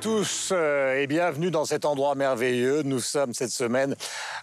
tous euh, et bienvenue dans cet endroit merveilleux. Nous sommes cette semaine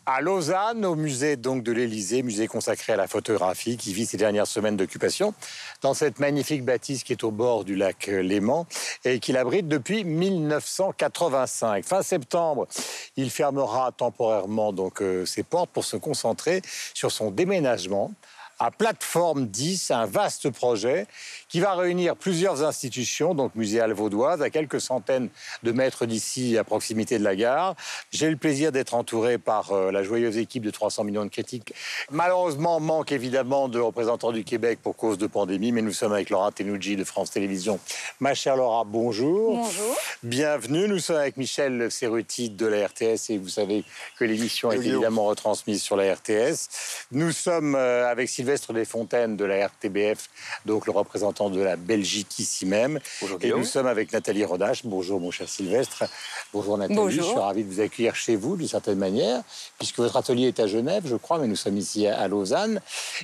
à Lausanne, au musée donc de l'Élysée, musée consacré à la photographie qui vit ses dernières semaines d'occupation dans cette magnifique bâtisse qui est au bord du lac Léman et qui l'abrite depuis 1985. Fin septembre, il fermera temporairement donc euh, ses portes pour se concentrer sur son déménagement à Plateforme 10, un vaste projet qui va réunir plusieurs institutions, donc muséales vaudoises, à quelques centaines de mètres d'ici, à proximité de la gare. J'ai le plaisir d'être entouré par euh, la joyeuse équipe de 300 millions de critiques. Malheureusement, manque évidemment de représentants du Québec pour cause de pandémie, mais nous sommes avec Laura Tenouji de France Télévisions. Ma chère Laura, bonjour. Bonjour. Bienvenue. Nous sommes avec Michel Serruti de la RTS et vous savez que l'émission est évidemment retransmise sur la RTS. Nous sommes euh, avec Sylvestre Desfontaines de la RTBF, donc le représentant de la Belgique ici même. Bonjour, et nous sommes avec Nathalie Rodache. Bonjour mon cher Sylvestre. Bonjour Nathalie. Bonjour. Je suis ravi de vous accueillir chez vous d'une certaine manière, puisque votre atelier est à Genève, je crois, mais nous sommes ici à Lausanne.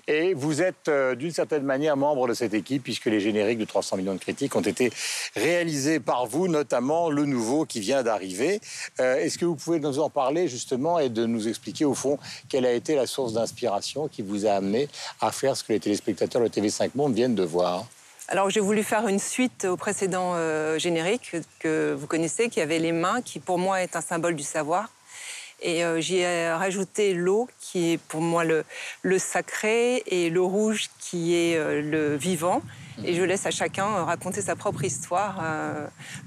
Et vous êtes euh, d'une certaine manière membre de cette équipe, puisque les génériques de 300 millions de critiques ont été réalisés par vous, notamment le nouveau qui vient d'arriver. Euh, Est-ce que vous pouvez nous en parler justement et de nous expliquer au fond quelle a été la source d'inspiration qui vous a amené à faire ce que les téléspectateurs de TV5 Monde viennent de voir Alors j'ai voulu faire une suite au précédent euh, générique que vous connaissez, qui avait les mains, qui pour moi est un symbole du savoir. Et euh, j'y ai rajouté l'eau, qui est pour moi le, sacré, et le rouge, qui est euh, le vivant. Et je laisse à chacun raconter sa propre histoire.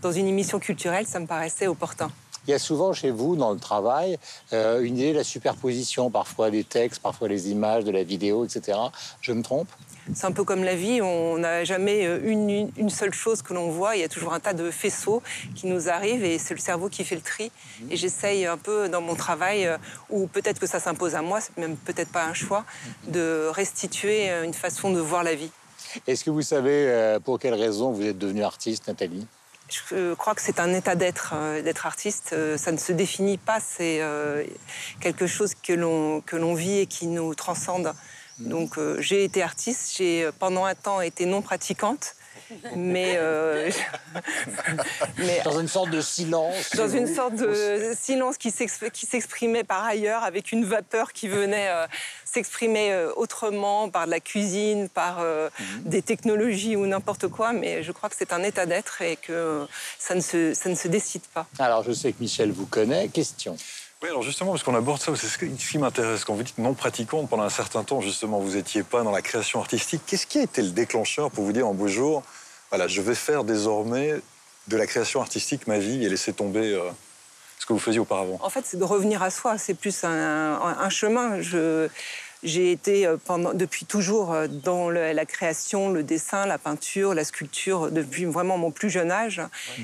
dans une émission culturelle, ça me paraissait opportun. Il y a souvent chez vous, dans le travail, euh, une idée de la superposition, parfois des textes, parfois les images, de la vidéo, etc. Je me trompe? C'est un peu comme la vie, on n'a jamais euh, une, une- seule chose que l'on voit, il y a toujours un tas de faisceaux qui nous arrivent et c'est le cerveau qui fait le tri. Et j'essaye un peu dans mon travail, euh, ou peut-être que ça s'impose à moi, c'est même peut-être pas un choix, de restituer une façon de voir la vie. Est-ce que vous savez pour quelle raison vous êtes devenue artiste, Nathalie? Je crois que c'est un état d'être, euh, d'être artiste. Euh, Ça ne se définit pas, c'est euh, quelque chose que l'on, que l'on vit et qui nous transcende. Donc euh, j'ai été artiste, j'ai pendant un temps été non pratiquante, mais, euh, mais Dans une sorte de silence dans une sorte de silence qui s'exp- qui s'exprimait par ailleurs avec une vapeur qui venait euh, s'exprimer euh, autrement par de la cuisine, par euh, des technologies ou n'importe quoi. Mais je crois que c'est un état d'être et que ça ne se, ça ne se décide pas. Alors, je sais que Michel vous connaît. Question. Oui, alors justement, parce qu'on aborde ça, c'est ce qui- m'intéresse. Quand vous dites non pratiquante, pendant un certain temps, justement, vous n'étiez pas dans la création artistique. Qu'est-ce qui a été le déclencheur pour vous dire un beau jour, voilà, je vais faire désormais de la création artistique ma vie et laisser tomber euh, ce que vous faisiez auparavant? En fait, c'est de revenir à soi. C'est plus un, un- un chemin. Je, j'ai été euh, pendant, depuis toujours euh, dans le- la création, le dessin, la peinture, la sculpture, depuis vraiment mon plus jeune âge.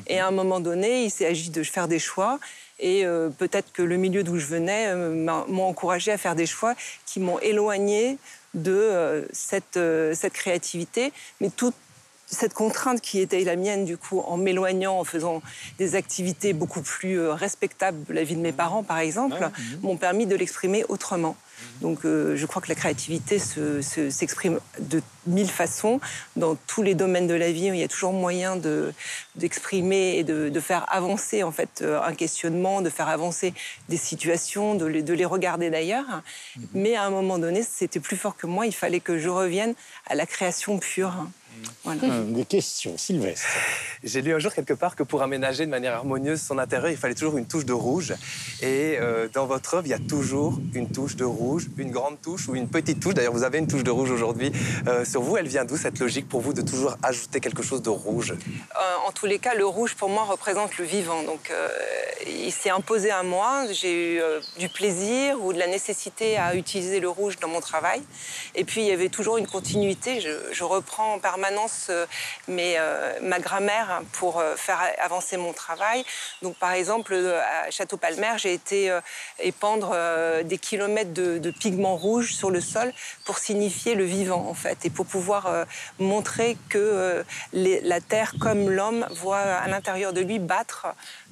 Et à un moment donné, il s'est agi de faire des choix. Et euh, peut-être que le milieu d'où je venais euh, m'a- encouragé à faire des choix qui m'ont éloigné de euh, cette, cette créativité. Mais tout, cette contrainte qui était la mienne, du coup, en m'éloignant, en faisant des activités beaucoup plus respectables de la vie de mes parents, par exemple, m'ont permis de l'exprimer autrement. Donc, euh, je crois que la créativité se- se- s'exprime de mille façons dans tous les domaines de la vie. Il y a toujours moyen de- d'exprimer et de, de faire avancer en fait euh, un questionnement, de faire avancer des situations, de les, de les regarder d'ailleurs. Mais à un moment donné, c'était plus fort que moi. Il fallait que je revienne à la création pure. Voilà. Hum, Des questions, Sylvestre. J'ai lu un jour quelque part que pour aménager de manière harmonieuse son intérieur, il fallait toujours une touche de rouge. Et euh, dans votre œuvre, il y a toujours une touche de rouge, une grande touche ou une petite touche. D'ailleurs, vous avez une touche de rouge aujourd'hui euh, sur vous. Elle vient d'où cette logique pour vous de toujours ajouter quelque chose de rouge? Euh, en tous les cas, le rouge pour moi représente le vivant. Donc, euh, il s'est imposé à moi. J'ai eu euh, du plaisir ou de la nécessité à utiliser le rouge dans mon travail. Et puis, il y avait toujours une continuité. Je, je reprends en permanence euh, mes, euh, ma grammaire pour euh, faire avancer mon travail. Donc, par exemple, à Château-Palmer, j'ai été épandre des kilomètres de, pigments rouges sur le sol pour signifier le vivant, en fait, et pour pouvoir montrer que la terre, comme l'homme, voit à l'intérieur de lui battre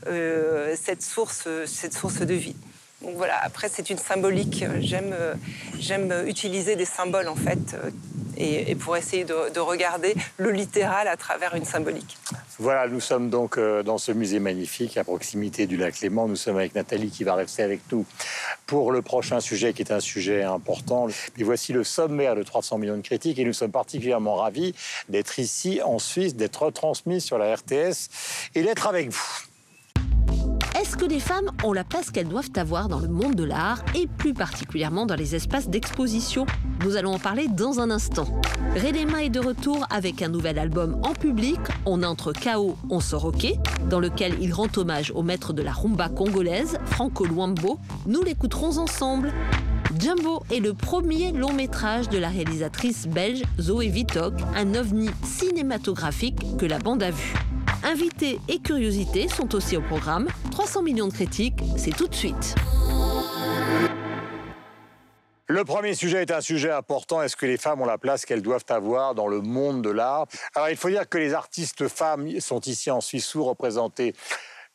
cette, source, cette source de vie. Donc voilà, après, c'est une symbolique. J'aime euh, j'aime utiliser des symboles, en fait, euh, et, pour essayer de, de, regarder le littéral à travers une symbolique. Voilà, nous sommes donc dans ce musée magnifique à proximité du lac Léman. Nous sommes avec Nathalie qui va rester avec nous pour le prochain sujet qui est un sujet important. Et voici le sommaire de 300 millions de critiques et nous sommes particulièrement ravis d'être ici en Suisse, d'être retransmis sur la RTS et d'être avec vous. Est-ce que les femmes ont la place qu'elles doivent avoir dans le monde de l'art et plus particulièrement dans les espaces d'exposition? Nous allons en parler dans un instant. Redema est de retour avec un nouvel album en public, On entre chaos, on sort ok, dans lequel il rend hommage au maître de la rumba congolaise, Franco Luambo. Nous l'écouterons ensemble. Jumbo est le premier long métrage de la réalisatrice belge Zoé Vitok, un ovni cinématographique que la bande a vu. Invités et curiosités sont aussi au programme. 300 millions de critiques, c'est tout de suite. Le premier sujet est un sujet important. Est-ce que les femmes ont la place qu'elles doivent avoir dans le monde de l'art? Alors, il faut dire que les artistes femmes sont ici en Suisse sous-représentés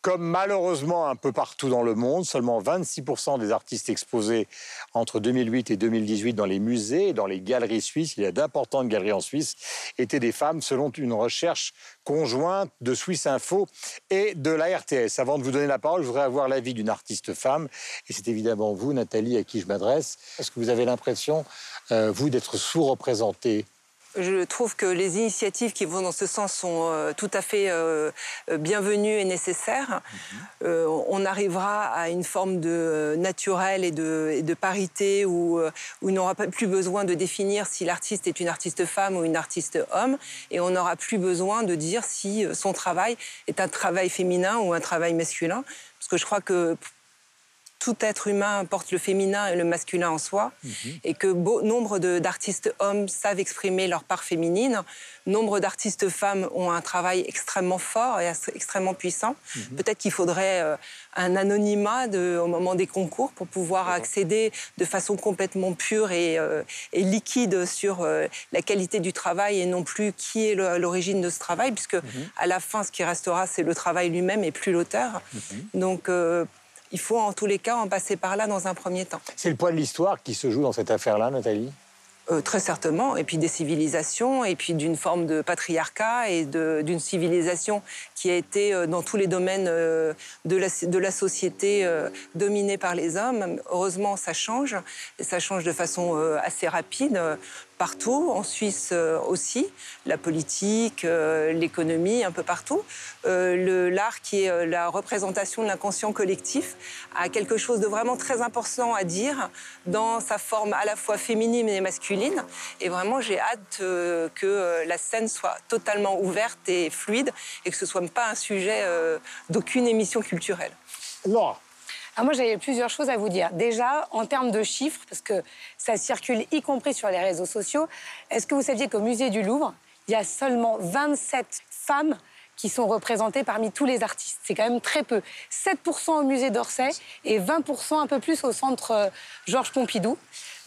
comme malheureusement un peu partout dans le monde, seulement 26% des artistes exposés entre 2008 et 2018 dans les musées et dans les galeries suisses, il y a d'importantes galeries en Suisse, étaient des femmes selon une recherche conjointe de Swiss Info et de la RTS. Avant de vous donner la parole, je voudrais avoir l'avis d'une artiste femme, et c'est évidemment vous, Nathalie, à qui je m'adresse. Est-ce que vous avez l'impression, euh, vous, d'être sous-représentée je trouve que les initiatives qui vont dans ce sens sont euh, tout à fait euh, euh, bienvenues et nécessaires. Mhm. on arrivera à une forme de naturel et de, parité où, où il n'aura plus besoin de définir si l'artiste est une artiste femme ou une artiste homme, et on n'aura plus besoin de dire si son travail est un travail féminin ou un travail masculin. Parce que je crois que tout être humain porte le féminin et le masculin en soi, mhm. et que nombre d'artistes hommes savent exprimer leur part féminine. Nombre d'artistes femmes ont un travail extrêmement fort et extrêmement puissant. Mhm. Peut-être qu'il faudrait euh, un anonymat au moment des concours pour pouvoir accéder de façon complètement pure et, euh, liquide sur euh, la qualité du travail et non plus qui est l'origine de ce travail, puisque mhm. à la fin, ce qui restera, c'est le travail lui-même et plus l'auteur. Donc, il faut en tous les cas en passer par là dans un premier temps. C'est le poids de l'histoire qui se joue dans cette affaire-là, Nathalie? Euh, très certainement, et puis des civilisations, et puis d'une forme de patriarcat et d'une civilisation qui a été euh, dans tous les domaines euh, de, la, de la société dominée par les hommes. Heureusement, ça change, et ça change de façon assez rapide partout, en Suisse aussi, la politique, l'économie, un peu partout. L'art, qui est la représentation de l'inconscient collectif, a quelque chose de vraiment très important à dire dans sa forme à la fois féminine et masculine et vraiment, j'ai hâte euh, que euh, la scène soit totalement ouverte et fluide et que ce ne soit pas un sujet euh, d'aucune émission culturelle. Laura ah, moi, j'avais plusieurs choses à vous dire. Déjà, en termes de chiffres, parce que ça circule y compris sur les réseaux sociaux, est-ce que vous saviez qu'au musée du Louvre, il y a seulement 27 femmes qui sont représentées parmi tous les artistes? C'est quand même très peu. 7% au musée d'Orsay et 20% un peu plus au centre Georges Pompidou.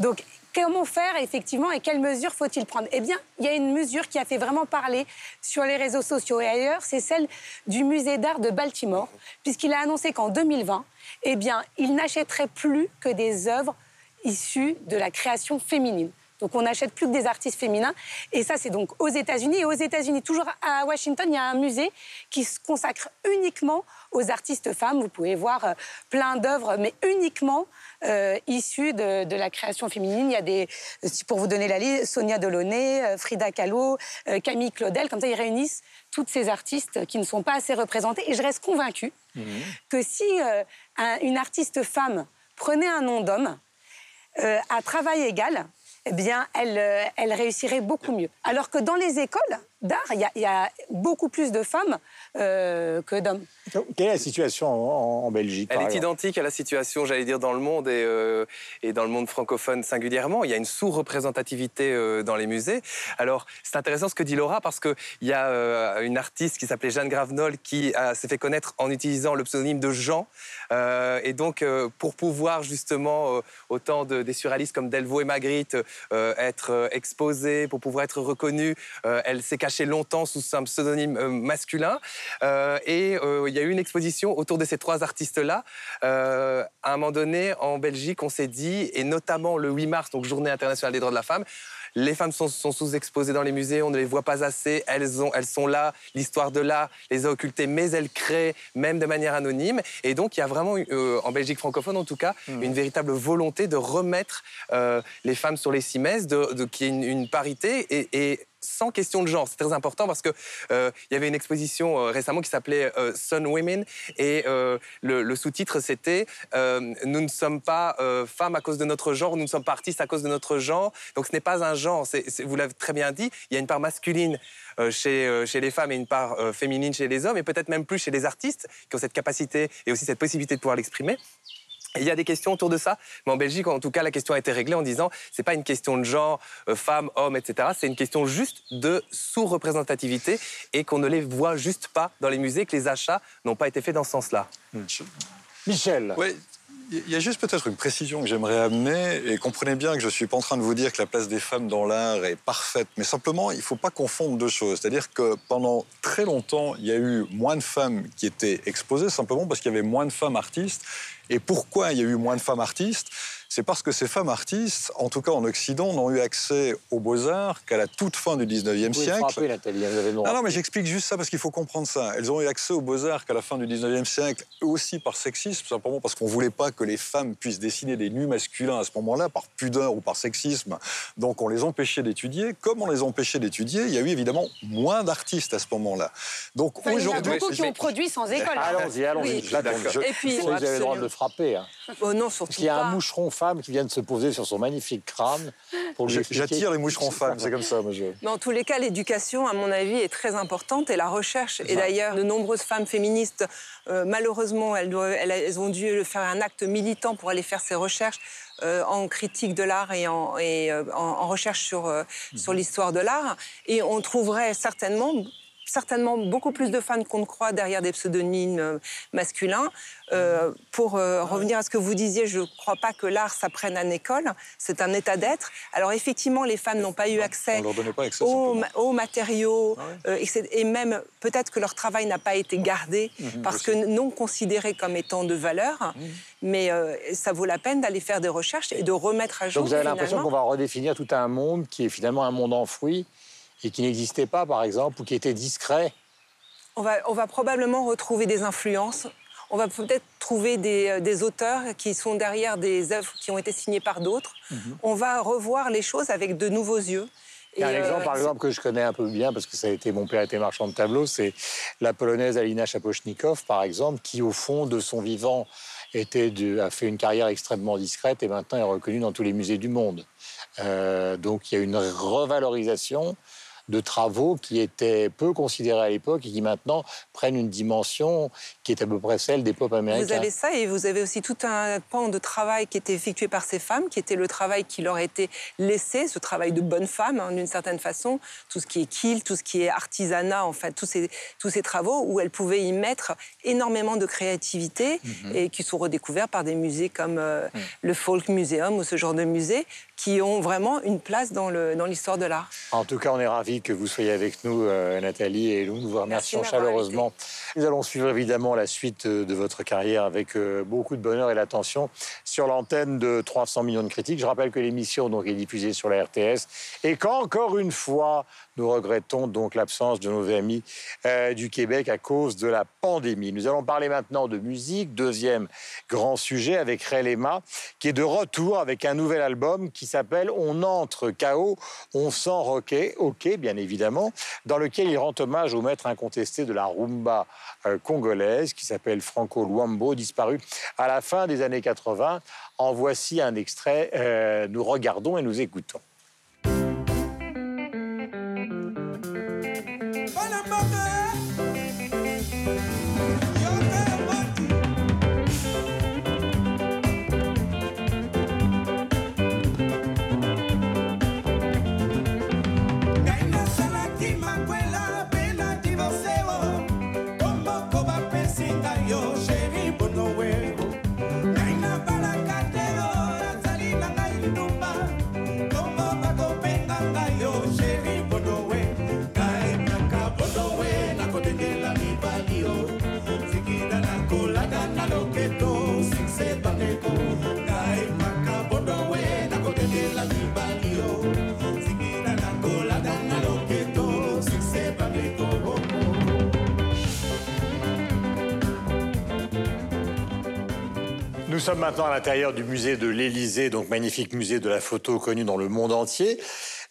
Donc Comment faire effectivement et quelles mesures faut-il prendre? Eh bien, il y a une mesure qui a fait vraiment parler sur les réseaux sociaux et ailleurs, c'est celle du musée d'art de Baltimore, puisqu'il a annoncé qu'en 2020, eh bien, il n'achèterait plus que des œuvres issues de la création féminine. Donc on n'achète plus que des artistes féminins. Et ça, c'est donc aux États-Unis. Et aux États-Unis, toujours à Washington, il y a un musée qui se consacre uniquement aux artistes femmes. Vous pouvez voir euh, plein d'œuvres, mais uniquement euh, issues de, la création féminine. Il y a des, pour vous donner la liste, Sonia Delaunay, euh, Frida Kahlo, Camille Claudel. Comme ça, ils réunissent toutes ces artistes qui ne sont pas assez représentés. Et je reste convaincue mmh. que si une artiste femme prenait un nom d'homme, à travail égal, eh bien, elle, elle réussirait beaucoup mieux. Alors que dans les écoles, d'art, il y, a beaucoup plus de femmes euh, que d'hommes. Quelle est la situation en, Belgique Elle est identique à la situation, j'allais dire, dans le monde et, euh, et, dans le monde francophone singulièrement. Il y a une sous-représentativité euh, dans les musées. Alors, c'est intéressant ce que dit Laura parce qu'il y a une artiste qui s'appelait Jeanne Gravenol qui s'est fait connaître en utilisant le pseudonyme de Jean. et donc, pour pouvoir justement, autant de, des surréalistes comme Delvaux et Magritte, être exposée, pour pouvoir être reconnue, elle s'est caché longtemps sous un pseudonyme euh, masculin. Euh, et euh, il y a eu une exposition autour de ces trois artistes-là. à un moment donné, en Belgique, on s'est dit, et notamment le 8 mars, donc Journée internationale des droits de la femme, les femmes sont, sous-exposées dans les musées, on ne les voit pas assez, elles, ont, elles sont là, l'histoire de l'art les a occultées, mais elles créent, même de manière anonyme. Et donc, il y a vraiment, euh, en Belgique francophone en tout cas, mmh. une véritable volonté de remettre euh, les femmes sur les cimaises, de, de qu'il y ait une, parité. et sans question de genre. C'est très important parce que euh, il y avait une exposition euh, récemment qui s'appelait euh, Sun Women et le, sous-titre c'était Nous ne sommes pas femmes à cause de notre genre, nous ne sommes pas artistes à cause de notre genre. Donc ce n'est pas un genre. vous l'avez très bien dit. Il y a une part masculine chez les femmes et une part féminine chez les hommes et peut-être même plus chez les artistes qui ont cette capacité et aussi cette possibilité de pouvoir l'exprimer. Il y a des questions autour de ça, mais en Belgique, en tout cas, la question a été réglée en disant c'est pas une question de genre, euh, femme, homme, etc. C'est une question juste de sous-représentativité et qu'on ne les voit juste pas dans les musées, que les achats n'ont pas été faits dans ce sens-là. Michel. Oui, il y a juste peut-être une précision que j'aimerais amener, et comprenez bien que je ne suis pas en train de vous dire que la place des femmes dans l'art est parfaite, mais simplement, il ne faut pas confondre deux choses. C'est-à-dire que pendant très longtemps, il y a eu moins de femmes qui étaient exposées, simplement parce qu'il y avait moins de femmes artistes. Et pourquoi il y a eu moins de femmes artistes? C'est parce que ces femmes artistes, en tout cas en Occident, n'ont eu accès aux beaux-arts qu'à la toute fin du 19e vous siècle. Frapper, Nathalie, vous avez le droit. Non, non, mais j'explique juste ça parce qu'il faut comprendre ça. Elles ont eu accès aux beaux-arts qu'à la fin du 19e siècle, aussi par sexisme, simplement parce qu'on ne voulait pas que les femmes puissent dessiner des nus masculins à ce moment-là, par pudeur ou par sexisme. Donc on les empêchait d'étudier. Comme on les empêchait d'étudier, il y a eu évidemment moins d'artistes à ce moment-là. Donc aujourd'hui. Il y en a beaucoup qui ont produit sans école. Allons-y, allons-y. Et puis, vous avez le droit de frapper. Hein. Oh non, surtout Parce qu'il y a un moucheron femme qui vient de se poser sur son magnifique crâne. J'attire les moucherons femmes, c'est comme ça. Moi, Mais en tous les cas, l'éducation, à mon avis, est très importante et la recherche. Et d'ailleurs, de nombreuses femmes féministes, euh, malheureusement, elles, elles, ont dû faire un acte militant pour aller faire ces recherches. Euh, en critique de l'art et, en, et euh, en, recherche sur, mhm. sur l'histoire de l'art. Et on trouverait certainement certainement beaucoup plus de fans qu'on ne croit derrière des pseudonymes euh, masculins. Euh, pour euh, revenir à ce que vous disiez, je ne crois pas que l'art s'apprenne à l'école. C'est un état d'être. Alors effectivement, les femmes n'ont pas eu accès, aux, matériaux ah et, même peut-être que leur travail n'a pas été gardé mhm, parce que non considéré comme étant de valeur. Mhm. Mais ça vaut la peine d'aller faire des recherches et de remettre à jour. Donc vous avez l'impression qu'on va redéfinir tout un monde qui est finalement un monde enfoui et qui n'existait pas, par exemple, ou qui était discret on va, on va probablement retrouver des influences. On va peut-être trouver des, euh, des, auteurs qui sont derrière des œuvres qui ont été signées par d'autres. Mhm. On va revoir les choses avec de nouveaux yeux. Il y a un exemple, par exemple, que je connais un peu bien, parce que ça a été mon père était marchand de tableaux, c'est la polonaise Alina Chapochnikov, par exemple, qui, au fond de son vivant, était a fait une carrière extrêmement discrète et maintenant est reconnue dans tous les musées du monde. Euh, donc il y a une revalorisation de travaux qui étaient peu considérés à l'époque et qui maintenant prennent une dimension qui est à peu près celle des pop américains. Vous avez ça et vous avez aussi tout un pan de travail qui était effectué par ces femmes, qui était le travail qui leur était laissé, ce travail de bonne femme hein, d'une certaine façon, tout ce qui est kill, tout ce qui est artisanat, en fait, tous ces, tous ces travaux où elles pouvaient y mettre énormément de créativité mhm. et qui sont redécouverts par des musées comme euh, mhm. le Folk Museum ou ce genre de musée qui ont vraiment une place dans l'histoire dans de l'art. En tout cas, on est ravis que vous soyez avec nous, euh, Nathalie, et nous vous remercions chaleureusement. Nous allons suivre évidemment la suite euh, de votre carrière avec euh, beaucoup de bonheur et d'attention sur l'antenne de 300 millions de critiques. Je rappelle que l'émission donc, est diffusée sur la RTS et qu'encore une fois, nous regrettons donc l'absence de nos amis euh, du Québec à cause de la pandémie. Nous allons parler maintenant de musique, deuxième grand sujet avec Relema, qui est de retour avec un nouvel album qui s'appelle On entre chaos, on sent rocker, ok bien évidemment, dans lequel il rend hommage au maître incontesté de la rumba euh, congolaise qui s'appelle Franco Luambo, disparu à la fin des années 80. En voici un extrait, euh, nous regardons et nous écoutons. Nous sommes maintenant à l'intérieur du musée de l'Élysée, donc magnifique musée de la photo connu dans le monde entier.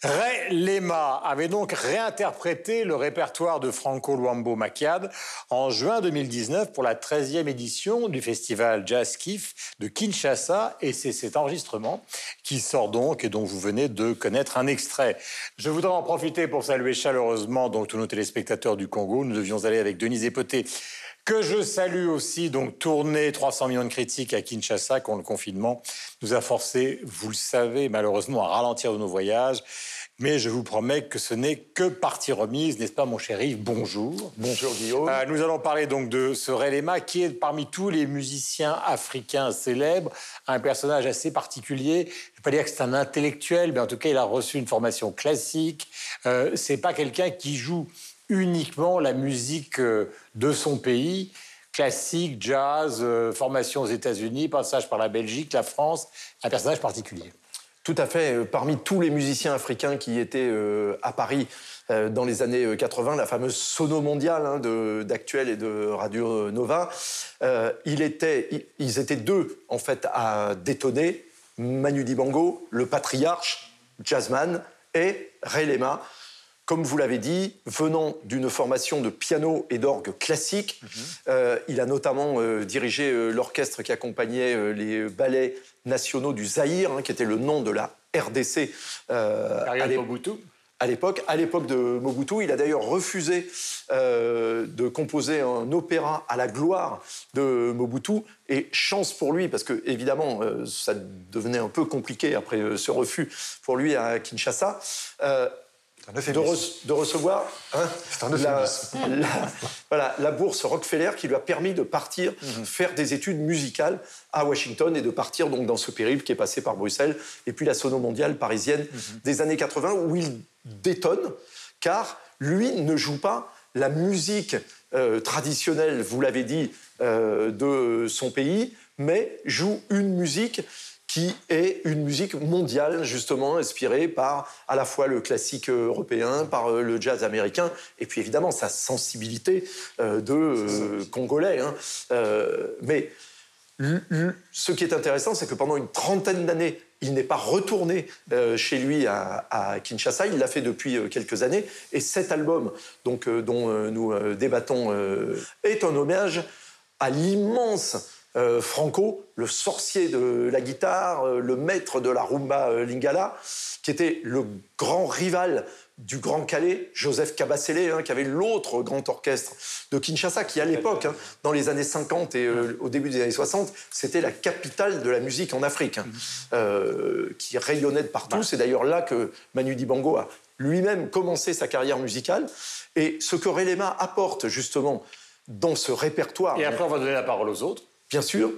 Ray Lema avait donc réinterprété le répertoire de Franco Luambo Macchiad en juin 2019 pour la 13e édition du festival Jazz Kiff de Kinshasa et c'est cet enregistrement qui sort donc et dont vous venez de connaître un extrait. Je voudrais en profiter pour saluer chaleureusement donc tous nos téléspectateurs du Congo. Nous devions aller avec Denise Epoté que je salue aussi, donc tourner 300 millions de critiques à Kinshasa quand le confinement nous a forcé, vous le savez, malheureusement à ralentir nos voyages. Mais je vous promets que ce n'est que partie remise, n'est-ce pas mon chéri Bonjour. Bonjour Guillaume. Euh, nous allons parler donc de ce qui est parmi tous les musiciens africains célèbres, un personnage assez particulier. Je ne vais pas dire que c'est un intellectuel, mais en tout cas il a reçu une formation classique. Euh, c'est pas quelqu'un qui joue uniquement la musique euh, de son pays, classique, jazz, euh, formation aux États-Unis, passage par la Belgique, la France, un personnage particulier. Tout à fait. Euh, parmi tous les musiciens africains qui étaient à Paris dans les années 80, la fameuse sono mondiale hein, d'Actuel et de Radio Nova, ils étaient deux en fait à détonner. Manu Dibango, le patriarche, jazzman, et Ray Lema, comme vous l'avez dit, venant d'une formation de piano et d'orgue classique, mhm. euh, il a notamment euh, dirigé euh, l'orchestre qui accompagnait les ballets nationaux du Zaïre, hein, qui était le nom de la RDC à l'époque. À l'époque de Mobutu, il a d'ailleurs refusé de composer un opéra à la gloire de Mobutu. Et chance pour lui, parce que évidemment, ça devenait un peu compliqué après ce refus pour lui à Kinshasa de, recevoir hein, la, voilà, la bourse Rockefeller qui lui a permis de partir mhm. faire des études musicales à Washington et de partir donc dans ce périple qui est passé par Bruxelles et puis la sono mondiale parisienne mhm. des années 80 où il détonne car lui ne joue pas la musique euh, traditionnelle, vous l'avez dit, euh, de son pays, mais joue une musique qui est une musique mondiale, justement, inspirée par à la fois le classique européen, par euh, le jazz américain, et puis évidemment sa sensibilité euh, de euh, Congolais. Hein. mais ce qui est intéressant, c'est que pendant une trentaine d'années, il n'est pas retourné chez lui à, Kinshasa, il l'a fait depuis quelques années, et cet album donc, dont nous débattons est un hommage à l'immense euh, Franco, le sorcier de la guitare, euh, le maître de la rumba euh, lingala, qui était le grand rival du Grand Calais, Joseph Cabasele, hein, qui avait l'autre grand orchestre de Kinshasa, qui à l'époque, hein, dans les années 50 et au début des années 60, c'était la capitale de la musique en Afrique, hein, mm-hmm. qui rayonnait de partout. C'est d'ailleurs là que Manu Dibango a lui-même commencé sa carrière musicale. Et ce que Relema apporte justement dans ce répertoire... Et après, on va donner la parole aux autres. Bien sûr.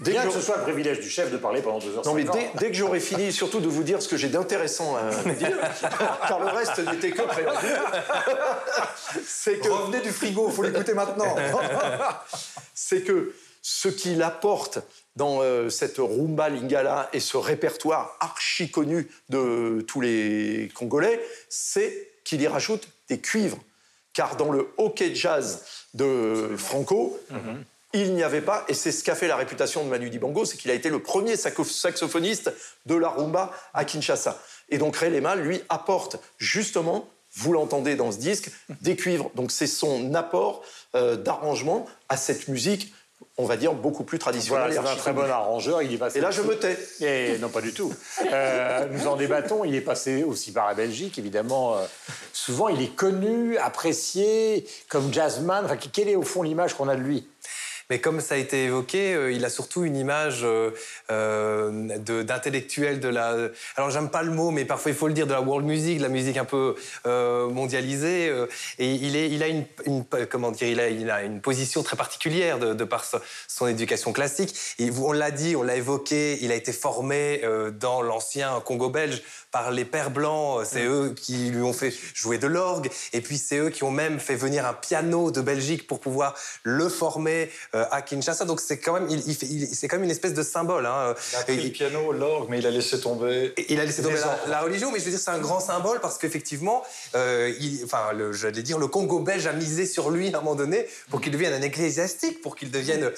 Dès Bien que, ce soit le privilège du chef de parler pendant deux heures. Non, mais dès, que j'aurai fini, surtout de vous dire ce que j'ai d'intéressant à vous dire, car le reste n'était que préambule. C'est que revenez du frigo, faut l'écouter maintenant. C'est que ce qu'il apporte dans euh, cette rumba lingala et ce répertoire archi connu de tous les Congolais, c'est qu'il y rajoute des cuivres. Car dans le hockey jazz de Franco, mhm il n'y avait pas, et c'est ce qu'a fait la réputation de Manu Dibango, c'est qu'il a été le premier saxophoniste de la rumba à Kinshasa. Et donc Ray Lema, lui, apporte justement, vous l'entendez dans ce disque, des cuivres. Donc c'est son apport euh, d'arrangement à cette musique on va dire, beaucoup plus traditionnelle. Voilà, c'est un très bon arrangeur. Il est passé et là, je me tais. Et, non, pas du tout. Euh, nous en débattons. Il est passé aussi par la Belgique, évidemment. Euh, souvent, il est connu, apprécié comme jazzman. Enfin, quelle est au fond l'image qu'on a de lui? Mais comme ça a été évoqué, euh, il a surtout une image euh, euh d'intellectuel de, la. Alors j'aime pas le mot, mais parfois il faut le dire de la world music, de la musique un peu mondialisée. Et il, est, il a une, une, comment dire, il a, il a une position très particulière de, de par son éducation classique. Et on l'a dit, on l'a évoqué. Il a été formé dans l'ancien Congo belge par les pères blancs. C'est mm. eux qui lui ont fait jouer de l'orgue. Et puis c'est eux qui ont même fait venir un piano de Belgique pour pouvoir le former à Kinshasa. Donc c'est quand même, il, c'est quand même une espèce de symbole. Hein. Il a pris le piano, l'orgue, mais il a laissé tomber. Il a laissé tomber la, religion, mais je veux dire, c'est un grand symbole parce qu'effectivement, enfin, j'allais dire, le Congo belge a misé sur lui à un moment donné pour qu'il devienne un ecclésiastique, pour qu'il devienne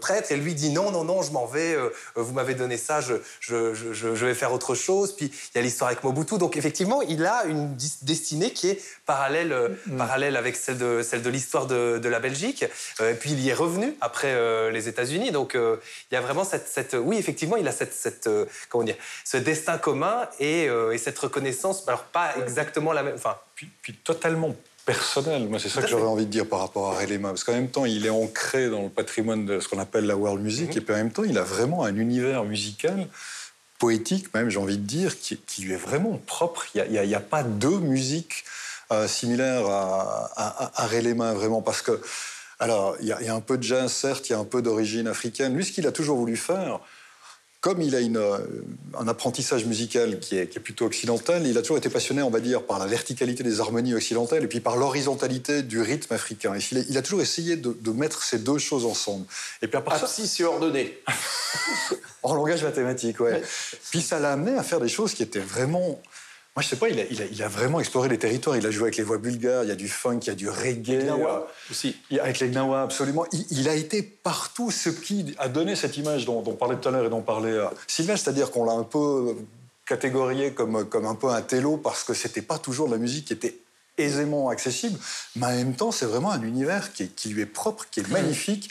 prêtre. Et lui dit non, non, non, je m'en vais. vous m'avez donné ça, je, je, je, je vais faire autre chose. Puis il y a l'histoire avec Mobutu. Donc effectivement, il a une destinée qui est parallèle, euh, mm. parallèle avec celle de, celle de l'histoire de, la Belgique. Euh, et puis il y est revenu après euh, les États-Unis. Donc il y a vraiment cette, cette, oui, effectivement, il a cette, cette comment dire, ce destin commun et, cette reconnaissance. Alors pas exactement la même, enfin, puis, puis totalement personnel. Moi, c'est ça que j'aurais envie de dire par rapport à Relema. Parce qu'en même temps, il est ancré dans le patrimoine de ce qu'on appelle la world music. Mm-hmm. Et puis en même temps, il a vraiment un univers musical poétique même, j'ai envie de dire, qui, lui est vraiment propre. Il n'y a, pas deux musiques euh, similaires à, à, à, vraiment, parce que, alors, il y, a un peu de jazz, certes, il y a un peu d'origine africaine. Lui, ce qu'il a toujours voulu faire, comme il a une, euh, un apprentissage musical qui est, qui est, plutôt occidental, il a toujours été passionné, on va dire, par la verticalité des harmonies occidentales et puis par l'horizontalité du rythme africain. Et il, a, toujours essayé de, de, mettre ces deux choses ensemble. Et puis après, si c'est ordonné. en langage mathématique, ouais. Puis ça l'a amené à faire des choses qui étaient vraiment moi, je sais pas, il a, il, a, vraiment exploré les territoires. Il a joué avec les voix bulgares, il y a du funk, il y a du reggae. Euh, aussi. Avec les Gnawa, absolument. Il, a été partout, ce qui a donné cette image dont, on parlait tout à l'heure et dont parlait euh, Sylvain, c'est-à-dire qu'on l'a un peu catégorié comme, comme un peu un télo parce que c'était pas toujours de la musique qui était aisément accessible, mais en même temps, c'est vraiment un univers qui, qui, lui est propre, qui est magnifique.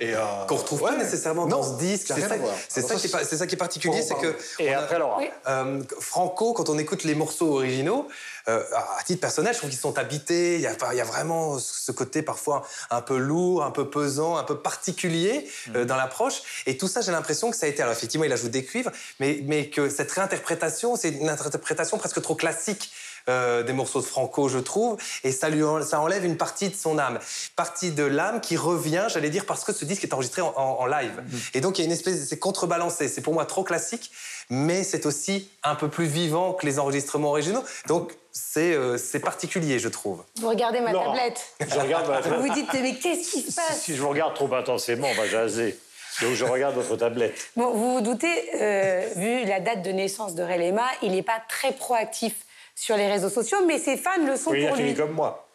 Et euh, qu'on retrouve pas nécessairement dans ce disque. C'est ça, ça, qui est, ça qui est particulier, c'est que et après Laura. Euh, Franco, quand on écoute les morceaux originaux, euh, à titre personnel, je trouve qu'ils sont habités. Il y, a, il y, a, vraiment ce côté parfois un peu lourd, un peu pesant, un peu particulier euh, mm. dans l'approche. Et tout ça, j'ai l'impression que ça a été. Alors effectivement, il ajoute des cuivres, mais, mais que cette réinterprétation, c'est une interprétation presque trop classique euh, des morceaux de Franco, je trouve, et ça, lui ça enlève une partie de son âme. Partie de l'âme qui revient, j'allais dire, parce que ce disque est enregistré en, live. Mm. Et donc, il y a une espèce, c'est contrebalancé. C'est pour moi trop classique, mais c'est aussi un peu plus vivant que les enregistrements originaux. Donc, c'est euh, particulier, je trouve. Vous regardez ma tablette. Je regarde ma tablette. Vous vous dites, mais qu'est-ce qui se passe si, je vous regarde trop intensément, on va jaser. Donc je regarde votre tablette. Bon, vous vous doutez, euh, vu la date de naissance de Relema, il n'est pas très proactif sur les réseaux sociaux, mais ses fans le sont oui, pour il a comme moi.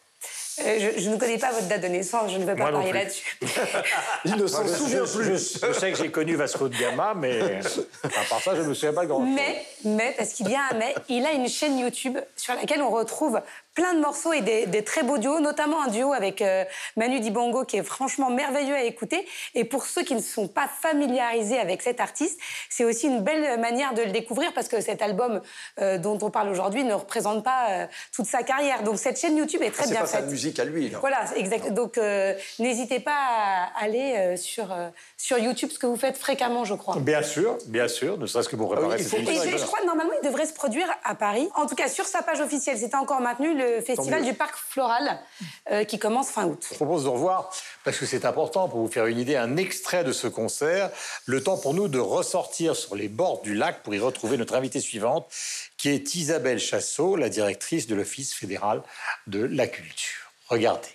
Euh, je, ne connais pas votre date de naissance, je ne veux pas parler là-dessus. il ne s'en souvient plus. Je, sais que j'ai connu Vasco de Gama, mais à part ça, je ne me souviens pas grand chose. Mais, mais, parce qu'il y a un mais, il a une chaîne YouTube sur laquelle on retrouve plein de morceaux et des, très beaux duos, notamment un duo avec euh, Manu Dibongo qui est franchement merveilleux à écouter. Et pour ceux qui ne sont pas familiarisés avec cet artiste, c'est aussi une belle manière de le découvrir parce que cet album euh, dont on parle aujourd'hui ne représente pas euh, toute sa carrière. Donc cette chaîne YouTube est très ah, bien pas faite. C'est sa musique à lui. Voilà, exact. Donc n'hésitez pas à aller sur, sur YouTube, ce que vous faites fréquemment, je crois. Bien sûr, bien sûr, ne serait-ce que pour préparer ah oui, Et je, crois que normalement, il devrait se produire à Paris. En tout cas, sur sa page officielle, c'était encore maintenu le festival du Parc Floral euh, qui commence fin août. Je propose de revoir, parce que c'est important pour vous faire une idée, un extrait de ce concert. Le temps pour nous de ressortir sur les bords du lac pour y retrouver notre invitée suivante, qui est Isabelle Chassot, la directrice de l'Office fédéral de la culture. Regardez.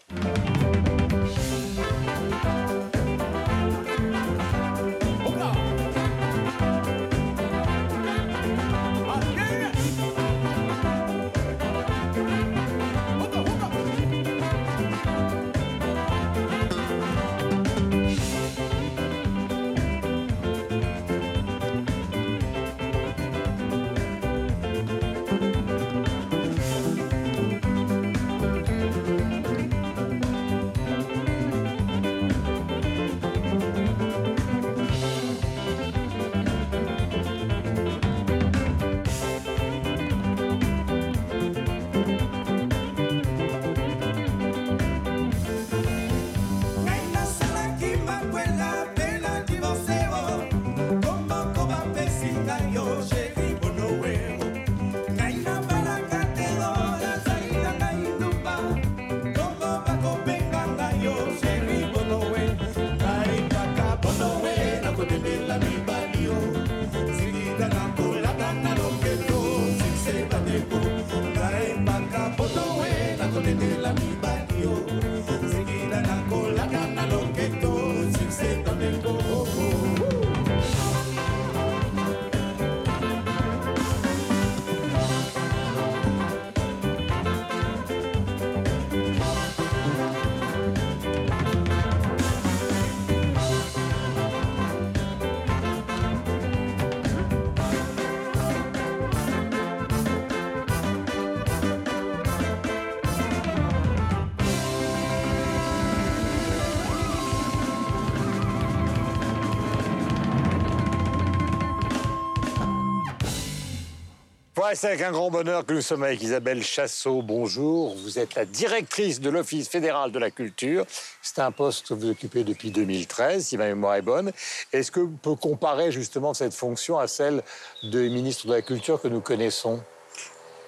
C'est avec un grand bonheur que nous sommes avec Isabelle Chassot. Bonjour. Vous êtes la directrice de l'Office fédéral de la culture. C'est un poste que vous occupez depuis 2013, si ma mémoire est bonne. Est-ce que vous pouvez comparer justement cette fonction à celle de ministre de la Culture que nous connaissons?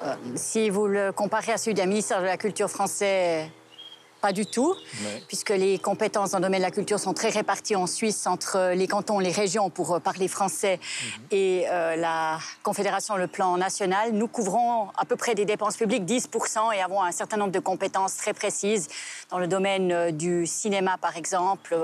Euh, Si vous le comparez à celui d'un ministère de la Culture français, pas du tout, puisque les compétences dans le domaine de la culture sont très réparties en Suisse entre les cantons, les régions pour euh, parler français mhm. et euh, la Confédération, le plan national. Nous couvrons à peu près des dépenses publiques 10% et avons un certain nombre de compétences très précises dans le domaine euh, du cinéma, par exemple.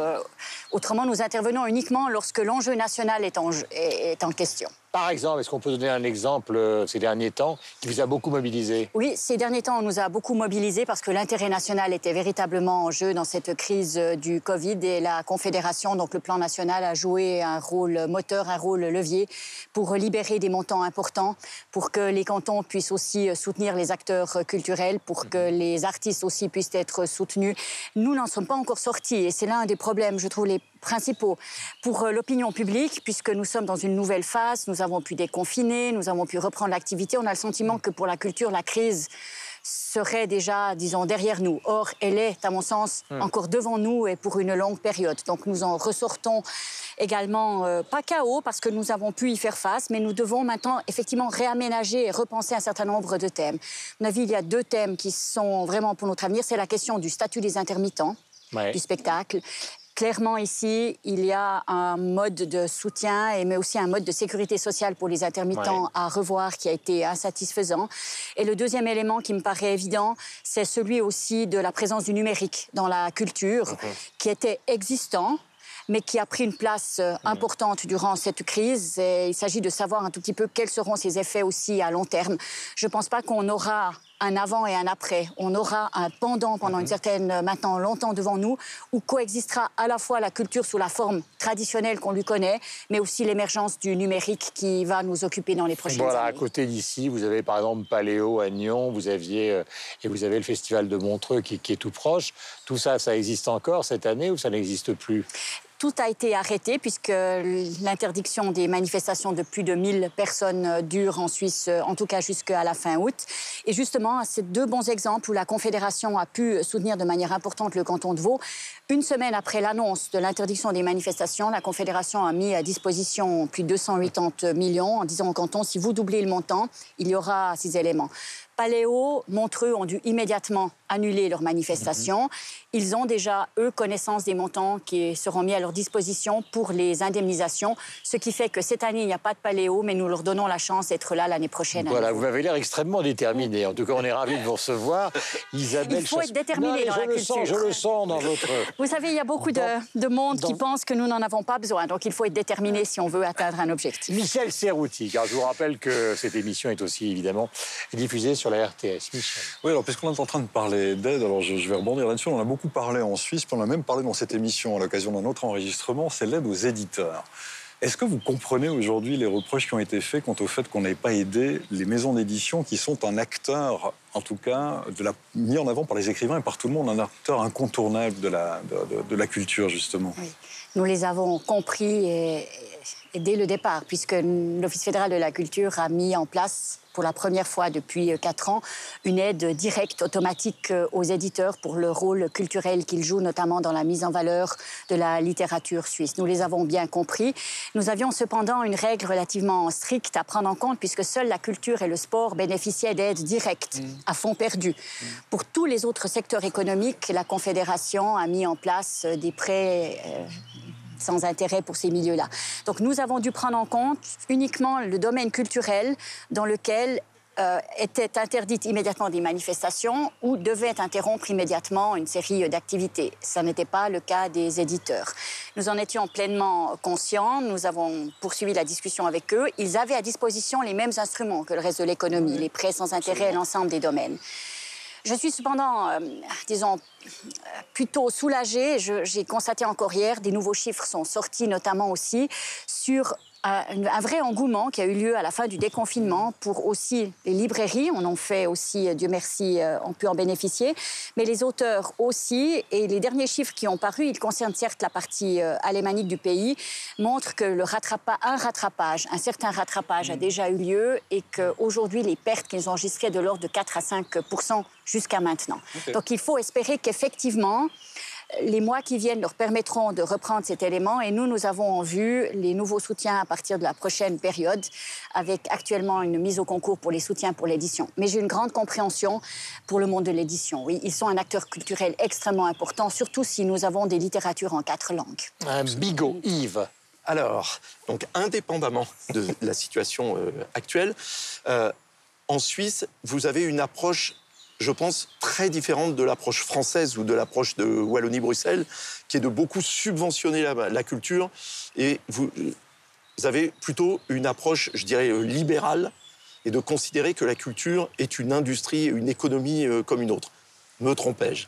Autrement, nous intervenons uniquement lorsque l'enjeu national est en, est en question. Par exemple, est-ce qu'on peut donner un exemple euh, ces derniers temps qui vous a beaucoup mobilisé? Oui, ces derniers temps, on nous a beaucoup mobilisé parce que l'intérêt national était véritablement en jeu dans cette crise euh, du Covid et la Confédération, donc le plan national, a joué un rôle moteur, un rôle levier pour libérer des montants importants, pour que les cantons puissent aussi euh, soutenir les acteurs culturels, pour que mhm. les artistes aussi puissent être soutenus. Nous n'en sommes pas encore sortis et c'est l'un des problèmes, je trouve, les principaux pour l'opinion publique, puisque nous sommes dans une nouvelle phase. Nous avons pu déconfiner, nous avons pu reprendre l'activité. On a le sentiment que pour la culture, la crise serait déjà, disons, derrière nous. Or, elle est, à mon sens, hmm. encore devant nous et pour une longue période. Donc, nous en ressortons également euh, pas chaos parce que nous avons pu y faire face, mais nous devons maintenant effectivement réaménager et repenser un certain nombre de thèmes. À mon avis, il y a deux thèmes qui sont vraiment pour notre avenir. C'est la question du statut des intermittents. du spectacle Clairement, ici, il y a un mode de soutien, mais aussi un mode de sécurité sociale pour les intermittents à revoir qui a été insatisfaisant. Et le deuxième élément qui me paraît évident, c'est celui aussi de la présence du numérique dans la culture, qui était existant, mais qui a pris une place euh, importante durant cette crise. Et il s'agit de savoir un tout petit peu quels seront ses effets aussi à long terme. Je ne pense pas qu'on aura un avant et un après. On aura un pendant pendant une mhm. certaine, euh, maintenant longtemps devant nous, où coexistera à la fois la culture sous la forme traditionnelle qu'on lui connaît, mais aussi l'émergence du numérique qui va nous occuper dans les prochaines voilà, années. Voilà, à côté d'ici, vous avez par exemple Paléo à Nyon, vous aviez, euh, et vous avez le festival de Montreux qui, qui est tout proche. Tout ça, ça existe encore cette année ou ça n'existe plus? Tout a été arrêté puisque l'interdiction des manifestations de plus de 1000 personnes euh, dure en Suisse, euh, en tout cas jusqu'à la fin août. Et justement, c'est deux bons exemples où la Confédération a pu soutenir de manière importante le canton de Vaud. Une semaine après l'annonce de l'interdiction des manifestations, la Confédération a mis à disposition plus de 280 millions en disant au canton, si vous doublez le montant, il y aura six éléments. Paléo, Montreux ont dû immédiatement annuler leur manifestation. Ils ont déjà, eux, connaissance des montants qui seront mis à leur disposition pour les indemnisations, ce qui fait que cette année, il n'y a pas de Paléo, mais nous leur donnons la chance d'être là l'année prochaine. Voilà, vous avez l'air extrêmement déterminé. En tout cas, on est ravis de vous recevoir. Isabelle Il faut être déterminé dans je la le culture. Sens, je le sens dans votre... Vous savez, il y a beaucoup de, monde qui pense que nous n'en avons pas besoin. Donc, il faut être déterminé si on veut atteindre un objectif. Michel Serrouti, car je vous rappelle que cette émission est aussi, évidemment, diffusée sur la RTS. Michel. Oui, alors puisqu'on est en train de parler d'aide, alors je, vais rebondir là-dessus. On en a beaucoup parlé en Suisse, puis on a même parlé dans cette émission à l'occasion d'un autre enregistrement, c'est l'aide aux éditeurs. Est-ce que vous comprenez aujourd'hui les reproches qui ont été faits quant au fait qu'on n'ait pas aidé les maisons d'édition qui sont un acteur, en tout cas, de la, mis en avant par les écrivains et par tout le monde, un acteur incontournable de la, de, la culture, justement? Oui. Nous les avons compris et dès le départ, puisque l'Office fédéral de la culture a mis en place pour la première fois depuis euh, quatre ans une aide directe automatique euh, aux éditeurs pour le rôle culturel qu'ils jouent, notamment dans la mise en valeur de la littérature suisse. Nous les avons bien compris. Nous avions cependant une règle relativement stricte à prendre en compte puisque seule la culture et le sport bénéficiaient d'aides directes mmh. à fond perdu. Mmh. Pour tous les autres secteurs économiques, la Confédération a mis en place euh, des prêts sans intérêt pour ces milieux-là. Donc nous avons dû prendre en compte uniquement le domaine culturel dans lequel euh, étaient interdites immédiatement des manifestations ou devaient interrompre immédiatement une série d'activités. Ce n'était pas le cas des éditeurs. Nous en étions pleinement conscients, nous avons poursuivi la discussion avec eux. Ils avaient à disposition les mêmes instruments que le reste de l'économie, les prêts sans intérêt et l'ensemble des domaines. Je suis cependant, euh, disons, plutôt soulagée. J'ai constaté encore hier, des nouveaux chiffres sont sortis, notamment aussi sur un, vrai engouement qui a eu lieu à la fin du déconfinement pour aussi les librairies. On en fait aussi, Dieu merci, euh, ont pu en bénéficier. Mais les auteurs aussi. Et les derniers chiffres qui ont paru, ils concernent certes la partie euh, alémanique du pays, montrent que le rattrapage, un rattrapage, un certain rattrapage a déjà eu lieu et qu'aujourd'hui, les pertes qu'ils ont enregistrées de l'ordre de 4 à 5% jusqu'à maintenant. Donc il faut espérer qu'effectivement, les mois qui viennent leur permettront de reprendre cet élément et nous, nous avons en vue les nouveaux soutiens à partir de la prochaine période, avec actuellement une mise au concours pour les soutiens pour l'édition. Mais j'ai une grande compréhension pour le monde de l'édition. Oui, ils sont un acteur culturel extrêmement important, surtout si nous avons des littératures en quatre langues. Un bigot, Yves. Alors, donc indépendamment de la situation euh, actuelle, euh, en Suisse, vous avez une approche je pense, très différente de l'approche française ou de l'approche de Wallonie-Bruxelles, qui est de beaucoup subventionner la, culture. Et vous, vous, avez plutôt une approche, je dirais, euh, libérale, et de considérer que la culture est une industrie, une économie euh, comme une autre. Me trompais-je?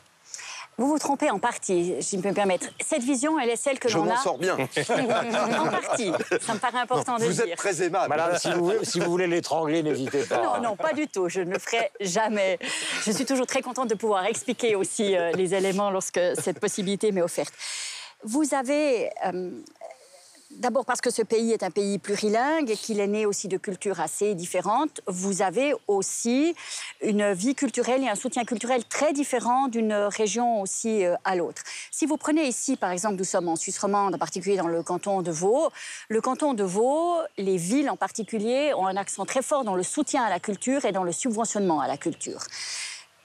Vous vous trompez en partie, si je peux me permettre. Cette vision, elle est celle que l'on a. Je m'en sors bien. en partie. Ça me paraît important de vous dire. Vous êtes très aimable. Madame, si vous, si vous voulez l'étrangler, n'hésitez pas. Non, non, pas du tout. Je ne le ferai jamais. Je suis toujours très contente de pouvoir expliquer aussi euh, les éléments lorsque cette possibilité m'est offerte. Vous avez euh, D'abord parce que ce pays est un pays plurilingue et qu'il est né aussi de cultures assez différentes. Vous avez aussi une vie culturelle et un soutien culturel très différent d'une région aussi euh, à l'autre. Si vous prenez ici, par exemple, nous sommes en Suisse romande, en particulier dans le canton de Vaud. Le canton de Vaud, les villes en particulier, ont un accent très fort dans le soutien à la culture et dans le subventionnement à la culture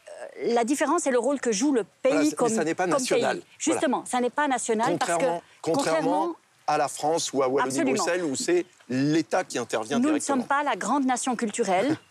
euh, la différence est le rôle que joue le pays comme, mais ça n'est pas national. Justement, ça n'est pas national parce que contrairement à la France ou à Wallonie-Bruxelles, où c'est l'État qui intervient Nous directement. Nous ne sommes pas la grande nation culturelle.